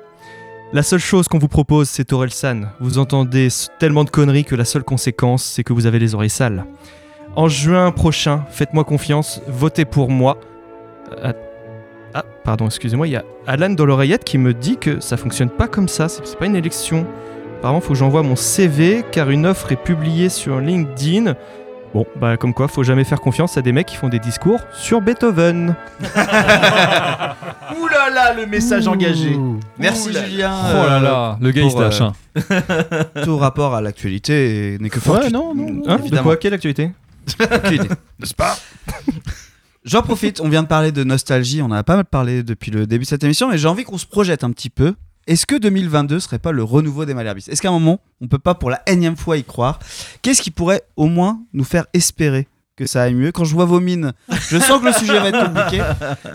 La seule chose qu'on vous propose, c'est Orelsan. Vous entendez tellement de conneries que la seule conséquence, c'est que vous avez les oreilles sales. En juin prochain, faites-moi confiance, votez pour moi. Euh, Ah, pardon, excusez-moi, il y a Alan dans l'oreillette qui me dit que ça fonctionne pas comme ça, c'est pas une élection. Apparemment, faut que j'envoie mon CV car une offre est publiée sur LinkedIn. Bon, bah comme quoi, faut jamais faire confiance à des mecs qui font des discours sur Beethoven. Ouh là là, le message engagé. Merci. Julien. Oh là là, le gars il se lâche. euh, hein. Tout rapport à l'actualité n'est que fort. Ouais, non, non. Hein, de Évidemment. quoi Quelle actualité Aucune idée. N'est-ce pas J'en profite, on vient de parler de nostalgie, on en a pas mal parlé depuis le début de cette émission, et j'ai envie qu'on se projette un petit peu. Est-ce que 2022 serait pas le renouveau des Malherbis Est-ce qu'à un moment, on peut pas pour la énième fois y croire? Qu'est-ce qui pourrait au moins nous faire espérer que ça aille mieux? Quand je vois vos mines, je sens que le sujet va être compliqué,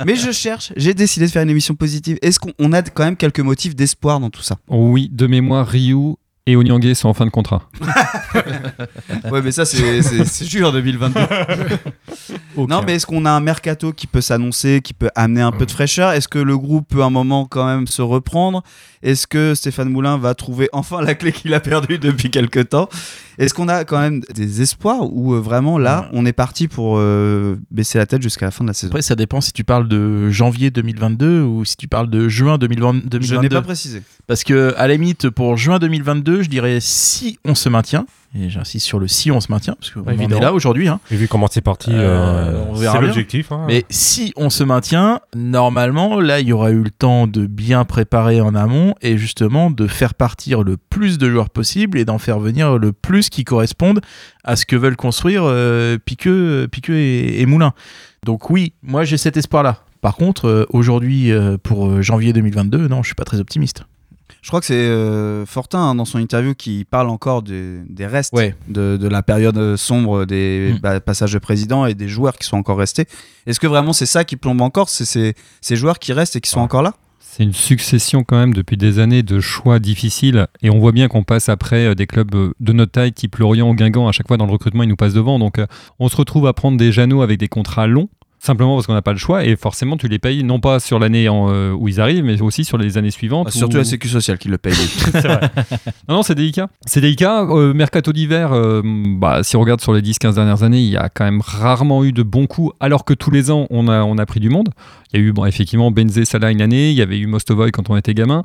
mais je cherche, j'ai décidé de faire une émission positive. Est-ce qu'on on a quand même quelques motifs d'espoir dans tout ça? Oui, de mémoire, Ryu et Onyangé sont en fin de contrat. Ouais, mais ça, c'est sûr 2022. Non, mais est-ce qu'on a un mercato qui peut s'annoncer, qui peut amener un peu de fraîcheur? Est-ce que le groupe peut un moment quand même se reprendre? Est-ce que Stéphane Moulin va trouver enfin la clé qu'il a perdue depuis quelques temps? Est-ce qu'on a quand même des espoirs ou euh, vraiment là, on est parti pour euh, baisser la tête jusqu'à la fin de la saison? Après, ça dépend si tu parles de janvier 2022 ou si tu parles de juin 2020 2022. Je n'ai pas précisé. Parce que, à la limite, pour juin 2022, je dirais si on se maintient, et j'insiste sur le si on se maintient, parce qu'on en évidemment. est là aujourd'hui. Hein. Et vu comment c'est parti, Euh, euh, on c'est l'objectif. hein. Mais si on se maintient, normalement, là, il y aura eu le temps de bien préparer en amont et justement de faire partir le plus de joueurs possible et d'en faire venir le plus qui correspondent à ce que veulent construire euh, Piqueux, Piqueux et, et Moulin. Donc oui, moi j'ai cet espoir-là. Par contre, euh, aujourd'hui, euh, pour janvier 2022, non, je suis pas très optimiste. Je crois que c'est euh, Fortin hein, dans son interview qui parle encore des, des restes Ouais. de, de la période euh, sombre des Mm. bah, passages de président et des joueurs qui sont encore restés. Est-ce que vraiment c'est ça qui plombe encore C'est ces, ces joueurs qui restent et qui sont encore là? C'est une succession quand même depuis des années de choix difficiles et on voit bien qu'on passe après euh, des clubs de notre taille type Lorient ou Guingamp à chaque fois dans le recrutement ils nous passent devant donc on se retrouve à prendre des Jeannots avec des contrats longs simplement parce qu'on n'a pas le choix et forcément tu les payes non pas sur l'année euh, où ils arrivent mais aussi sur les années suivantes. Bah, Surtout où- la Sécu sociale qui le paye. c'est vrai. Non, non, c'est délicat. C'est délicat. Euh, mercato d'hiver, euh, bah, si on regarde sur les 10-15 dernières années, il y a quand même rarement eu de bons coups, alors que tous les ans, on a, on a pris du monde. Il y a eu, bon, effectivement, Benzé, Salah une année, il y avait eu Mostovoy quand on était gamin.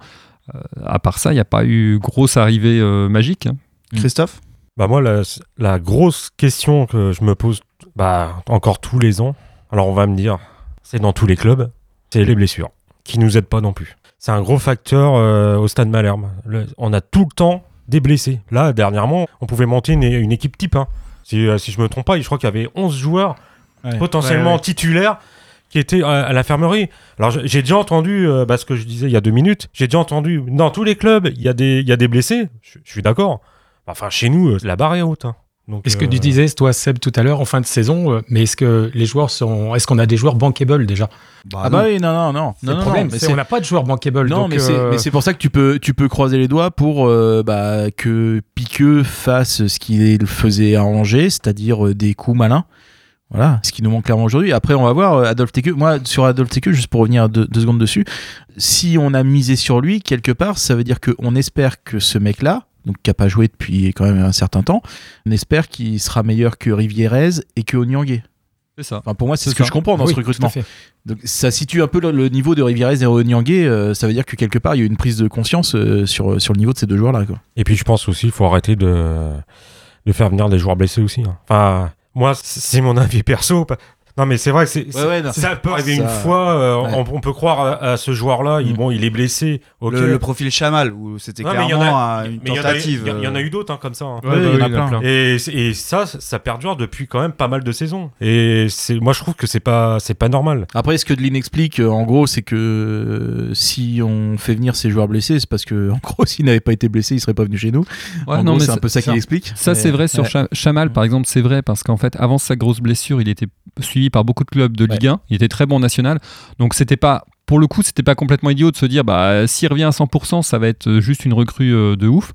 Euh, à part ça, il n'y a pas eu grosse arrivée euh, magique. hein. Christophe? Bah moi, la, la grosse question que je me pose bah, encore tous les ans, alors on va me dire, c'est dans tous les clubs, c'est les blessures, qui nous aident pas non plus. C'est un gros facteur euh, au stade Malherbe. Le- on a tout le temps des blessés. Là, dernièrement, on pouvait monter une, une équipe type. hein. Si, euh, si je me trompe pas, je crois qu'il y avait 11 joueurs Ouais. potentiellement Ouais, ouais. titulaires qui étaient à, à l'infirmerie. Alors j'ai- déjà entendu, euh, bah, ce que je disais il y a deux minutes, j'ai déjà entendu, dans tous les clubs, il y, a des- il y a des blessés, je, je suis d'accord. Enfin, chez nous, euh, la barre est haute. hein. Donc, Est-ce que euh, tu disais, toi, Seb, tout à l'heure, en fin de saison, euh, mais est-ce que les joueurs sont. Est-ce qu'on a des joueurs bankable déjà? Ah bah oui, non, non, non. Non, le non, problème, non, mais c'est on n'a pas de joueurs bankable. Non, donc, mais c'est euh, mais c'est pour ça que tu peux, tu peux croiser les doigts pour euh, bah, que Piqueux fasse ce qu'il faisait à Angers, c'est-à-dire euh, des coups malins. Voilà, ce qui nous manque clairement aujourd'hui. Après, on va voir euh, Adolphe Tequeux. Moi, sur Adolphe Tequeux, juste pour revenir deux, deux secondes dessus, si on a misé sur lui, quelque part, ça veut dire qu'on espère que ce mec-là, donc qui n'a pas joué depuis quand même un certain temps, on espère qu'il sera meilleur que Rivierez et que Onyangé. C'est ça. Enfin, pour moi, c'est ce que je comprends dans oui, ce tout à recrutement. fait. Donc, ça situe un peu le, le niveau de Rivierez et Onyangé. euh, ça veut dire que quelque part, il y a eu une prise de conscience euh, sur, sur le niveau de ces deux joueurs-là. quoi. Et puis je pense aussi, il faut arrêter de, de faire venir des joueurs blessés aussi. hein. Enfin, moi, c'est mon avis perso. Non, mais c'est vrai que c'est, c'est- ouais, non. ça peut arriver Ça- une fois. euh, ouais. on, on peut croire à, à ce joueur-là. Il, Mm. bon, il est blessé. le, le profil Chamal, où c'était clairement en a- une mais il y en a eu- tentative. Il y, en a eu d'autres hein, comme ça. hein. Ouais, Ouais, bah il y en oui, a il y en a plein. plein. Et, et ça, ça perdure depuis quand même pas mal de saisons. Et c'est, moi, je trouve que c'est pas, c'est pas normal. Après, ce que Deline explique, euh, en gros, c'est que euh, si on fait venir ces joueurs blessés, c'est parce que, en gros, s'ils n'avaient pas été blessés, ils seraient pas venus chez nous. Ouais, en non, gros, mais c'est un peu ça qu'il explique. Ça, c'est vrai sur ouais. Cha- Chamal, par exemple, c'est vrai parce qu'en fait, avant sa grosse blessure, il était suivi par beaucoup de clubs de Ligue 1. Il était très bon national. Donc, c'était pas, pour le coup, c'était pas complètement idiot de se dire, bah, s'il revient à 100%, ça va être juste une recrue euh, de ouf.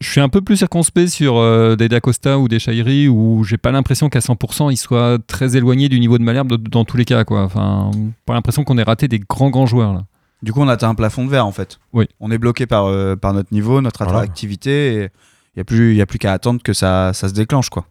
Je suis un peu plus circonspect sur euh, des Dacosta ou des Chairi où j'ai pas l'impression qu'à 100% il soit très éloigné du niveau de Malherbe de- dans tous les cas. Quoi. Enfin, pas l'impression qu'on ait raté des grands, grands joueurs là. Du coup, on atteint un plafond de verre en fait. Oui. On est bloqué par, euh, par notre niveau, notre Voilà. attractivité. Il n'y a plus, il y a plus qu'à attendre que ça, ça se déclenche quoi.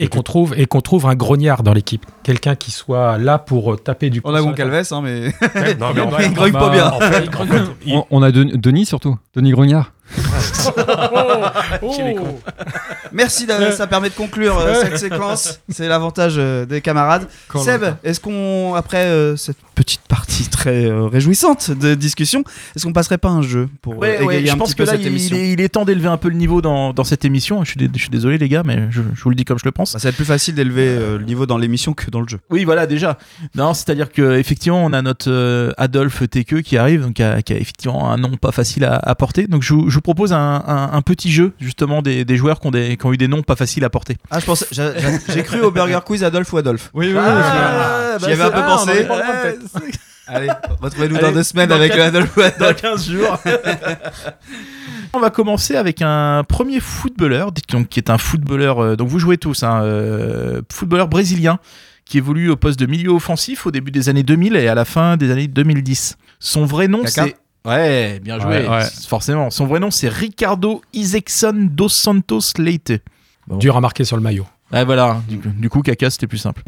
Et qu'on trouve, et qu'on trouve un grognard dans l'équipe. Quelqu'un qui soit là pour euh, taper du On a poing sur Gon la table. Calves, hein, mais Non, mais en il grogne pas bien. En fait, il grogne- On, on a Denis Denis surtout, Denis Grognard. Con. Merci, ça permet de conclure euh, cette séquence. C'est l'avantage euh, des camarades. Quand Seb, est-ce qu'on, après euh, cette petite partie très euh, réjouissante de discussion, est-ce qu'on passerait pas un jeu pour Ouais, ouais, égayer je un pense petit que peu là, cette il, émission? est, il est temps d'élever un peu le niveau dans, dans cette émission. Je suis, dé- je suis désolé, les gars, mais je, je vous le dis comme je le pense. Bah, ça va être plus facile d'élever euh, le niveau dans l'émission que dans le jeu. Oui, voilà, déjà. Non, c'est-à-dire que effectivement, on a notre euh, Adolphe Tekeu qui arrive, donc qui a, qui a effectivement un nom pas facile à, à porter. Donc, je, vous- je vous propose un, un- un petit jeu justement des, des joueurs qui ont, des- qui ont eu des noms pas faciles à porter. Ah, je pensais, j'ai, cru au Burger Quiz Adolphe ou Adolphe. Oui, oui, Ah, J'y avais un peu c'est- pensé. on peut-être. Allez, retrouvez-nous dans deux semaines dans avec quinze- le Adolphe ou dans Adolphe. 15 jours. On va commencer avec un premier footballeur, donc, qui est un footballeur, euh, donc vous jouez tous, un footballeur brésilien qui évolue au poste de milieu offensif au début des années 2000 et à la fin des années 2010. Son vrai nom c'est... Ouais, bien joué, Ouais, ouais. forcément. Son vrai nom c'est Ricardo Isaacson dos Santos Leite. Dur à marquer sur le maillot. Ouais, voilà, du, du coup, Kaka, c'était plus simple.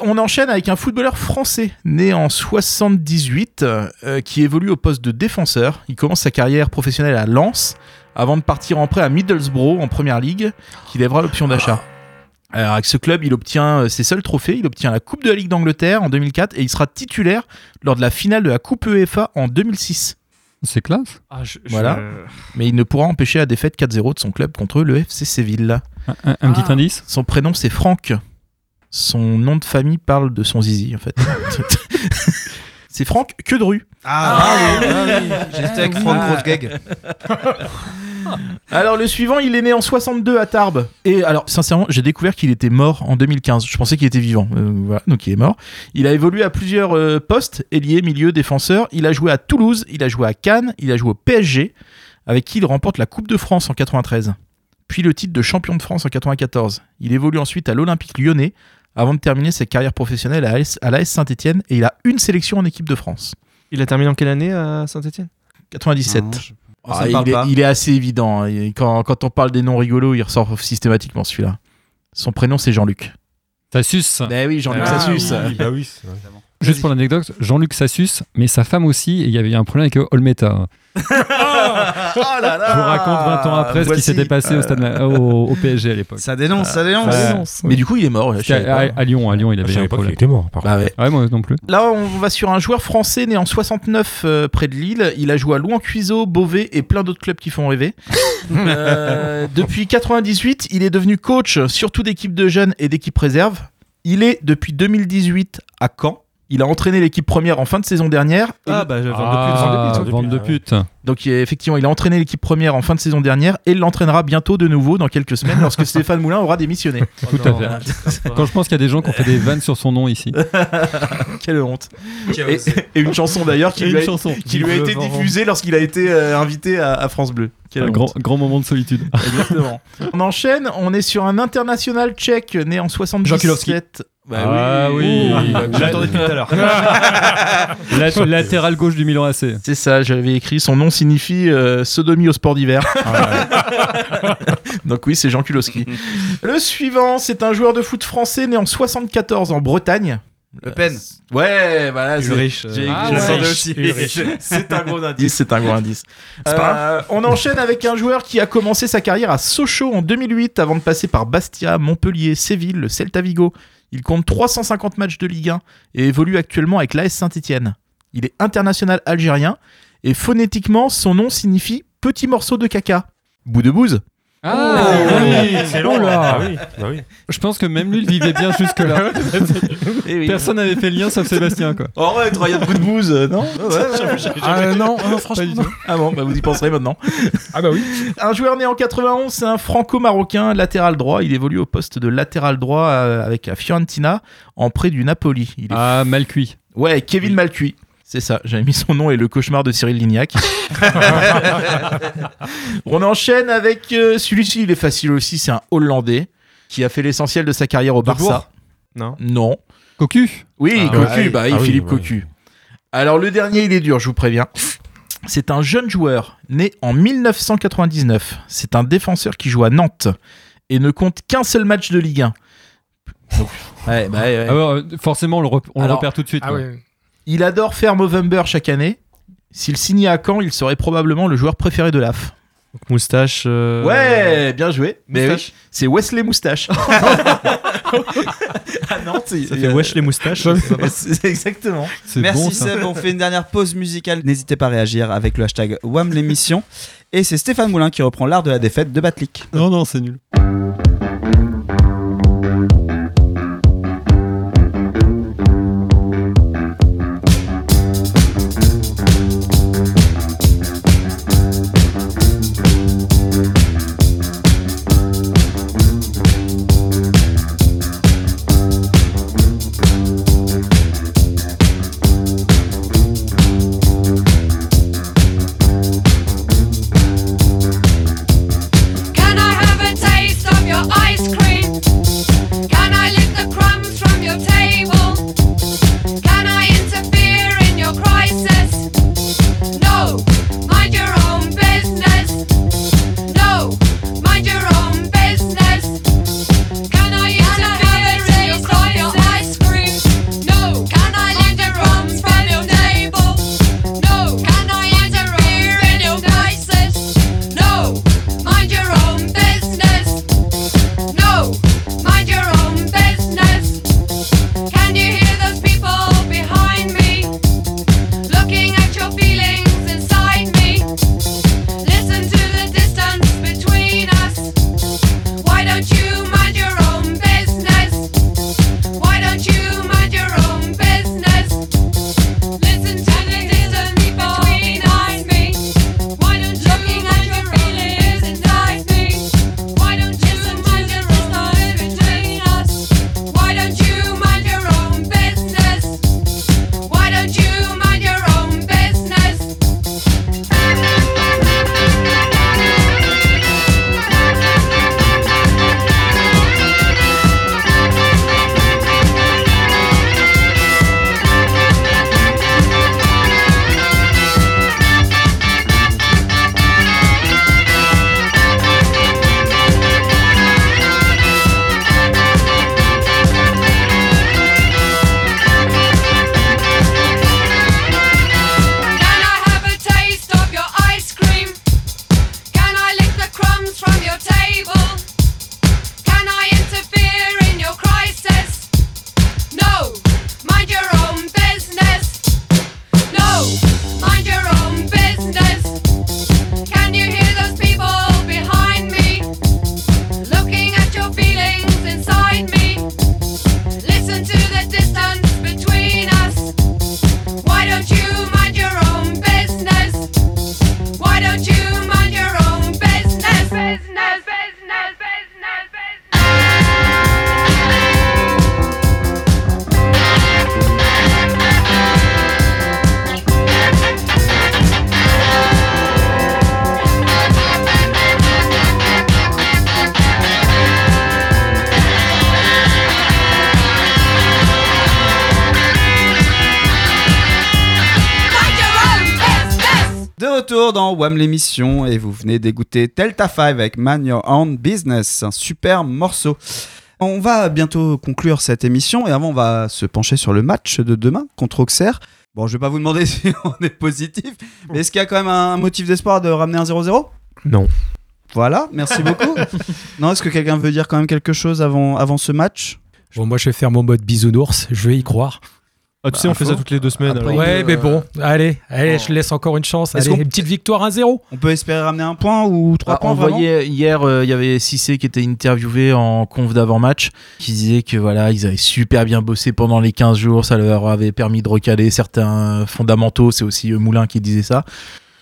On enchaîne avec un footballeur français né en 78 euh, qui évolue au poste de défenseur. Il commence sa carrière professionnelle à Lens avant de partir en prêt à Middlesbrough en première ligue qui lèvera l'option d'achat. Alors, avec ce club, il obtient euh, ses seuls trophées. Il obtient la Coupe de la Ligue d'Angleterre en 2004 et il sera titulaire lors de la finale de la Coupe UEFA en 2006. C'est classe. Ah, je- je- Voilà. Mais il ne pourra empêcher la défaite 4-0 de son club contre le FC Séville. Un, un- un petit indice? Son prénom c'est Franck. Son nom de famille parle de son zizi en fait. c'est Franck Quedru. Ah, oui, ah oui. J'étais avec Franck. Alors le suivant, il est né en 62 à Tarbes. Et alors sincèrement, j'ai découvert qu'il était mort en 2015. Je pensais qu'il était vivant. Euh, voilà, donc il est mort. Il a évolué à plusieurs euh, postes, ailier, milieu, défenseur. Il a joué à Toulouse, il a joué à Cannes, il a joué au PSG, avec qui il remporte la Coupe de France en 93. Puis le titre de champion de France en 94. Il évolue ensuite à l'Olympique lyonnais avant de terminer sa carrière professionnelle à AS, à l'AS Saint-Etienne et il a une sélection en équipe de France. Il a terminé en quelle année à Saint-Etienne 97. Non, je- Ah, il, est, pas. il est assez évident. hein. Quand, quand on parle des noms rigolos, il ressort systématiquement celui-là. Son prénom, c'est Jean-Luc. Ça suce. Eh oui, Jean-Luc Ah Sassus. oui, bah oui. Juste pour l'anecdote, Jean-Luc Sassus, mais sa femme aussi, et il y avait eu un problème avec Olmeta. oh là là Je vous raconte 20 ans après ce qui s'était passé au, stade, au, au PSG à l'époque. Ça dénonce, ça dénonce. Ouais. Mais du coup, il est mort. à, Lyon, à Lyon, il avait eu savais un problème. était mort. Par Bah ouais. Ouais, moi non plus. Là, on va sur un joueur français né en 69 euh, près de Lille. Il a joué à Louan-Cuiseau, Beauvais et plein d'autres clubs qui font rêver. Euh, depuis 98, il est devenu coach surtout d'équipes de jeunes et d'équipes réserves. Il est depuis 2018 à Caen. Il a entraîné l'équipe première en fin de saison dernière. Ah, bah, vente Ah, de pute. vente de pute. Donc il- effectivement, il a entraîné l'équipe première en fin de saison dernière et l'entraînera bientôt de nouveau dans quelques semaines lorsque Stéphane Moulin aura démissionné. Tout à fait. Quand je pense qu'il y a des gens qui ont fait des vannes sur son nom ici. Quelle honte. Et, et une chanson d'ailleurs qui, lui une a, chanson. qui lui a été diffusée lorsqu'il a été euh, invité à, à France Bleu. Un grand, grand moment de solitude. Exactement. on enchaîne, on est sur un international tchèque né en 77. Bah Ah oui. J'attendais depuis tout à l'heure. La- latéral gauche du Milan AC. C'est ça, j'avais écrit. Son nom signifie euh, sodomie au sport d'hiver. Donc oui, c'est Jean Kulowski. Le suivant, c'est un joueur de foot français né en 74 en Bretagne. Le Pen. Ouais, voilà. c'est- Ulrich. euh, J'ai- Ah ouais. C'est un gros indice. C'est un gros indice. Euh, on enchaîne avec un joueur qui a commencé sa carrière à Sochaux en 2008 avant de passer par Bastia, Montpellier, Séville, le Celta Vigo. Il compte 350 matchs de Ligue 1 et évolue actuellement avec l'AS Saint-Etienne. Il est international algérien et phonétiquement, son nom signifie petit morceau de caca. Bout de bouse. Ah oui, Excellent. Oh là. Ah oui, bah oui. Je pense que même lui il vivait bien jusque-là. Eh oui. Personne n'avait fait le lien sauf Sébastien quoi. Oh ouais, regarde bout de bouse, euh, non Ah non, non, franchement. non. Ah bon, bah vous y penserez maintenant. Ah bah oui. Un joueur né en 91, c'est un franco-marocain, latéral droit. Il évolue au poste de latéral droit euh, avec la Fiorentina en près du Napoli. Il est- Ah, mal cuit. Ouais, Kevin Malcuit. C'est ça, j'avais mis son nom et le cauchemar de Cyril Lignac. On enchaîne avec euh, celui-ci, il est facile aussi, c'est un Hollandais qui a fait l'essentiel de sa carrière au De Barça. Bourg Non. Non. Cocu Oui, Ah, Cocu, ouais. bah oui, Ah oui, Philippe ouais. Cocu. Alors le dernier, il est dur, je vous préviens. C'est un jeune joueur né en 1999. C'est un défenseur qui joue à Nantes et ne compte qu'un seul match de Ligue 1. Donc, ouais, bah, ouais, ouais. Ah ouais, euh, forcément, on le, rep- on le Alors, repère tout de suite. Ah quoi. ouais. Il adore faire Movember chaque année. S'il signait à Caen, il serait probablement le joueur préféré de l'AF. Donc, moustache. euh, Ouais, bien joué. Mais Moustache. oui, c'est Wesley Moustache. ah non, c'est Ça fait wesh les moustaches. C'est exactement. C'est Merci bon, ça. Seb, on fait une dernière pause musicale. N'hésitez pas à réagir avec le hashtag WAM l'émission. Et c'est Stéphane Moulin qui reprend l'art de la défaite de Batlik. Non, non, c'est nul. L'émission et vous venez d'écouter Delta 5 avec Man Your Own Business, un super morceau. On va bientôt conclure cette émission et avant on va se pencher sur le match de demain contre Auxerre. Bon, je vais pas vous demander si on est positif, mais est-ce qu'il y a quand même un motif d'espoir de ramener un 0-0 Non. Voilà, merci beaucoup. non, est-ce que quelqu'un veut dire quand même quelque chose avant, avant ce match? Bon, moi, je vais faire mon mode bisounours. Je vais y croire. Ah, tu sais, on fait ça toutes les deux semaines. alors. Ouais, mais bon, allez, allez, Bon. je laisse encore une chance. Est-ce Allez, une petite victoire 1-0. On peut espérer ramener un point ou trois Ah, points on vraiment voyait hier, euh, il y avait Cissé qui était interviewé en conf d'avant-match, qui disait que voilà, ils avaient super bien bossé pendant les 15 jours, ça leur avait permis de recaler certains fondamentaux. C'est aussi euh, Moulin qui disait ça.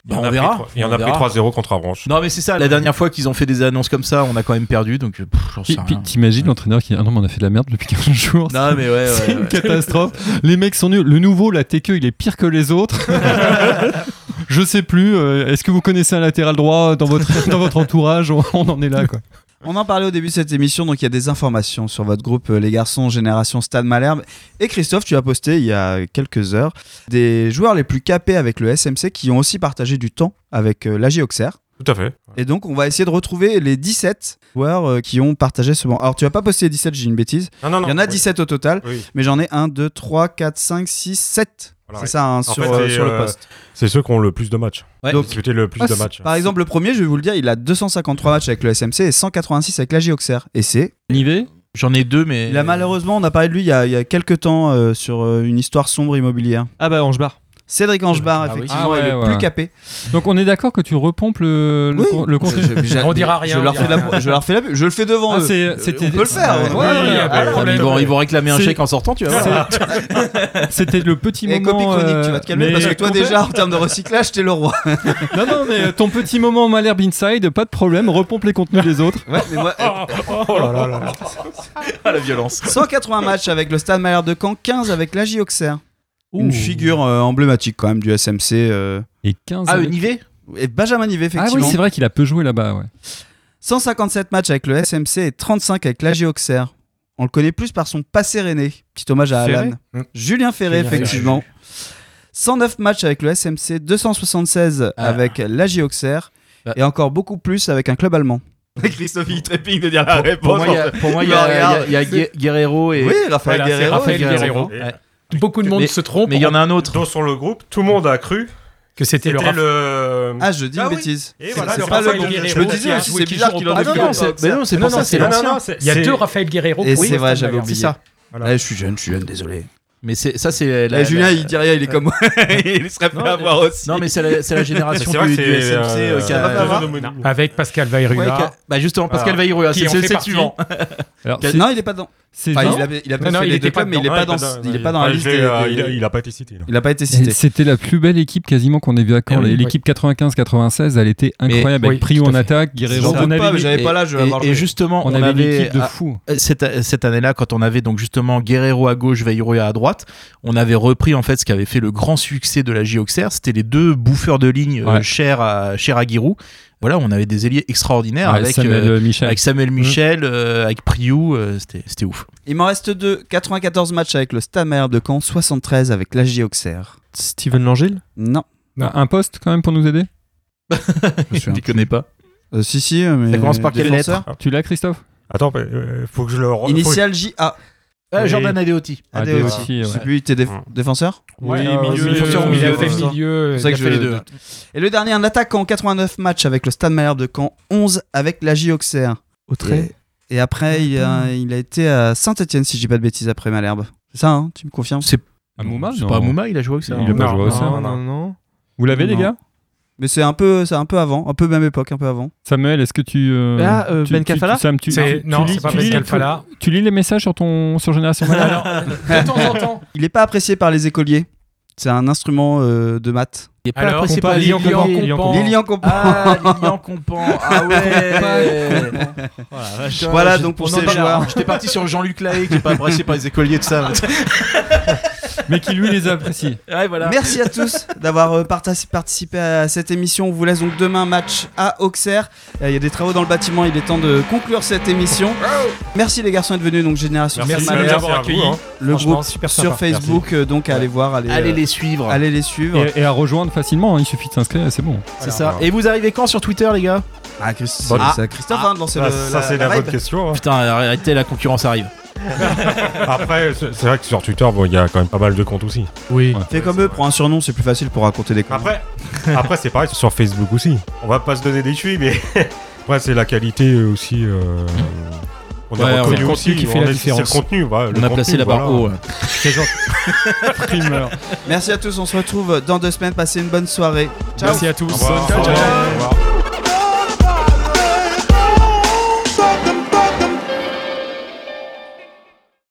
Bah, on verra. Il y en a pris verra. 3-0 contre Avranches. Non, mais c'est ça. La dernière fois qu'ils ont fait des annonces comme ça, on a quand même perdu. Donc, euh, pff, Puis, t'imagines l'entraîneur qui dit Ah non, mais on a fait de la merde depuis 15 jours. Non, mais ouais, C'est ouais. une catastrophe. Les mecs sont nuls. Le nouveau, la TQ, il est pire que les autres. Je sais plus. euh, Est-ce que vous connaissez un latéral droit dans votre, dans votre entourage? On, on en est là, quoi. On en parlait au début de cette émission, donc il y a des informations sur votre groupe euh, Les Garçons Génération Stade Malherbe. Et Christophe, tu as posté il y a quelques heures des joueurs les plus capés avec le SMC qui ont aussi partagé du temps avec euh, l'AG Auxerre. Tout à fait. Et donc on va essayer de retrouver les 17 joueurs euh, qui ont partagé ce banc. Alors tu vas pas les 17, j'ai une bêtise. Non, non, non. Il y en a oui. 17 au total, Oui. mais j'en ai 1, 2, 3, 4, 5, 6, 7. Voilà, c'est ouais. ça, hein, En sur, fait, euh, sur le euh, poste. C'est ceux qui ont le plus de matchs. Ouais. Donc, disputé le plus Ah, de c'est- matchs. Par exemple, le premier, je vais vous le dire, il a 253 matchs avec le SMC et 186 avec l'AG Auxerre. Et c'est. Nivet J'en ai deux, mais. Il a malheureusement, on a parlé de lui il y a, il y a quelques temps euh, sur euh, une histoire sombre immobilière. Ah bah Angebar. Cédric Angebar, Ah effectivement, Ah est ouais, le ouais. plus capé. Donc on est d'accord que tu repompes le, Oui. contenu. Je- je- On dira rien, Je leur, fais la, rien. je leur fais la. Je le fais devant Ah, eux. c'est- c'était on peut le faire. Ouais, on- ouais, Oui, ouais, ah ouais, le Ils vont, ils vont réclamer un chèque en sortant, tu vois. C'était le petit Et moment. copie chronique, euh, tu vas te calmer mais parce que toi déjà en termes de recyclage t'es le roi. Non, non, mais ton petit moment Malherbe Inside, pas de problème, repompe les contenus des autres. Ouais, mais moi, Oh là là là là. Ah, la violence. 180 matchs avec le Stade Malherbe de Caen, 15 avec l'AJ Auxerre. Une figure euh, emblématique quand même du SMC. euh, Et 15 Ah, avec- et Benjamin Nivet, Ah effectivement. oui, c'est vrai qu'il a peu joué là-bas, ouais. 157 matchs avec le SMC et 35 avec l'AG Auxerre. On le connaît plus par son passé rennais. Petit hommage à Ferré? Alan. Mm. Julien Ferré, Julien Ferré. effectivement. 109 matchs avec le SMC, 276 Ah. avec l'AG Auxerre Bah. et encore beaucoup plus avec un club allemand. Christophe, il trépigne de dire la Pour moi, il y a- pour moi, il y a- il y a- il y a Gue- Guerrero et. Oui, Raphaël Voilà, c'est Guerrero. Raphaël Guerrero. Ouais. Beaucoup de monde Mais- se trompe Mais il y en a un autre. Donc, sur le groupe, tout le monde a cru que c'était le le. Ah, je dis Ah une oui. bêtise. Et C'est- voilà, c'est le pas le Raphaël bon. Guerrero Je me disais aussi, c'est qui bizarre qu'il en ait Ah non, c'est mais non, c'est Non, l'ancien. Il y a deux Raphaël Guerrero. Et Oui, c'est vrai, j'avais oublié. Ça. Ouais, je suis jeune, je suis jeune, désolé. Mais ça, c'est la. Eh, Julien, il dit rien, il est comme moi. il serait prêt à voir aussi. Non, mais c'est la, génération du, SMC euh, euh, Avec Pascal Ouais, Vairula. qui a- bah justement, Pascal. Vairua, c'est le suivant. Non, il est pas dedans. C'est Enfin, il a, il a Non, fait non, les il deux clubs, mais il est dedans. pas dans, il est pas dans la liste. je euh, il, a, il a pas été cité. là. Il a pas été cité. C'était la plus belle équipe quasiment qu'on ait vue à Caen. Eh oui, L'équipe 95-96, elle était incroyable avec Prio en attaque, Guerrero. Avait pas, j'avais pas l'âge Et- justement, on avait une avait équipe de ah, fous. cette, cette année-là, quand on avait donc justement Guerrero à gauche, Vairua à droite, on avait repris en fait ce qui avait fait le grand succès de la Auxerre. C'était les deux bouffeurs de ligne euh, Ouais. chers à chers à Giroud. Voilà, on avait des ailiers extraordinaires Ouais, avec Samuel euh, Michel. avec Samuel Michel, euh, avec Priou, euh, c'était c'était ouf. Il m'en reste deux. 94 matchs avec le Stade Malherbe de Caen, 73 avec l'AJ Auxerre. Steven Langille? Non. Un poste quand même pour nous aider? Je Tu connais pas Euh, si, si, mais. Ça commence par quelle défenseur. Tu l'as, Christophe? Attends, faut que je le. Initial JA. Oui. Jordan Adeoti. Adeoti. Ouais. Je sais plus, t'es déf- défenseur Ouais, Oui, euh, milieu, défenseur, il a milieu, fait défenseur. milieu. C'est ça que je- les deux. Et le dernier, un attaquant, 89 matchs avec le Stade Malherbe de Caen, 11 avec l'AJ Auxerre. Au trait. Et, et après, il a, il a été à Saint-Etienne, si je dis pas de bêtises, après Malherbe. C'est ça, hein Tu me confirmes? C'est Amouma c'est non. pas Amouma, il a joué avec ça. Il a pas joué au non, sein. Non, non, non. Vous l'avez, les gars? Mais c'est un peu, c'est un peu avant, un peu même époque, un peu avant. Samuel, est-ce que tu. euh, Ah, euh, tu- Ben Kalfala tu- Sam, tu- C'est- tu- Non, tu lis- c'est pas tu lis- Pascal Fala. Tu lis les messages sur ton sur Génération Alors, de temps en temps. Il n'est pas apprécié par les écoliers. C'est un instrument euh, de maths. Il est pas Alors, apprécié par les Lilian Compan. Lilian Compan. Ah, Lilian Compan. Ah ouais. Voilà, je- donc pour ces joueurs. J'étais parti sur Jean-Luc Lahaye qui est pas apprécié par les écoliers de ça. Mais qui lui les apprécie. Ouais, voilà. Merci à tous d'avoir euh, partic- participé à cette émission. On vous laisse donc demain match à Auxerre. Euh, Il y a des travaux dans le bâtiment, il est temps de conclure cette émission. Merci les garçons d'être venus, donc Génération Merci Malherbe, avoir à vous, hein. le groupe super sur. Facebook, euh, donc allez voir, allez, Allez les suivre. allez les suivre. Et, et à rejoindre facilement, hein, il suffit de s'inscrire et c'est bon. C'est ça. Et vous arrivez quand sur Twitter, les gars? Ah, Christ- Bon, c'est ah. c'est à Christophe hein, de lancer Ça, le- ça, la, c'est la la bonne question. hein. Putain, arrêtez, la concurrence arrive. Après, c'est c'est vrai que sur Twitter, bon, il y a quand même pas mal de comptes aussi. Oui. Fais comme eux, prends un surnom, c'est plus facile pour raconter des conneries. Après, après c'est pareil sur Facebook aussi. On va pas se donner des tuiles, mais après, c'est la qualité aussi. euh, On Ouais, on- reconnu c'est le aussi. contenu qui fait on la est- différence. C'est le contenu. voilà, le On a contenu, placé la barre voilà. haut. ouais. C'est gentil. Primeur. Merci à tous, on se retrouve dans deux semaines. Passez une bonne soirée. Ciao. Merci à tous. Au revoir. Ciao, ciao. Au revoir.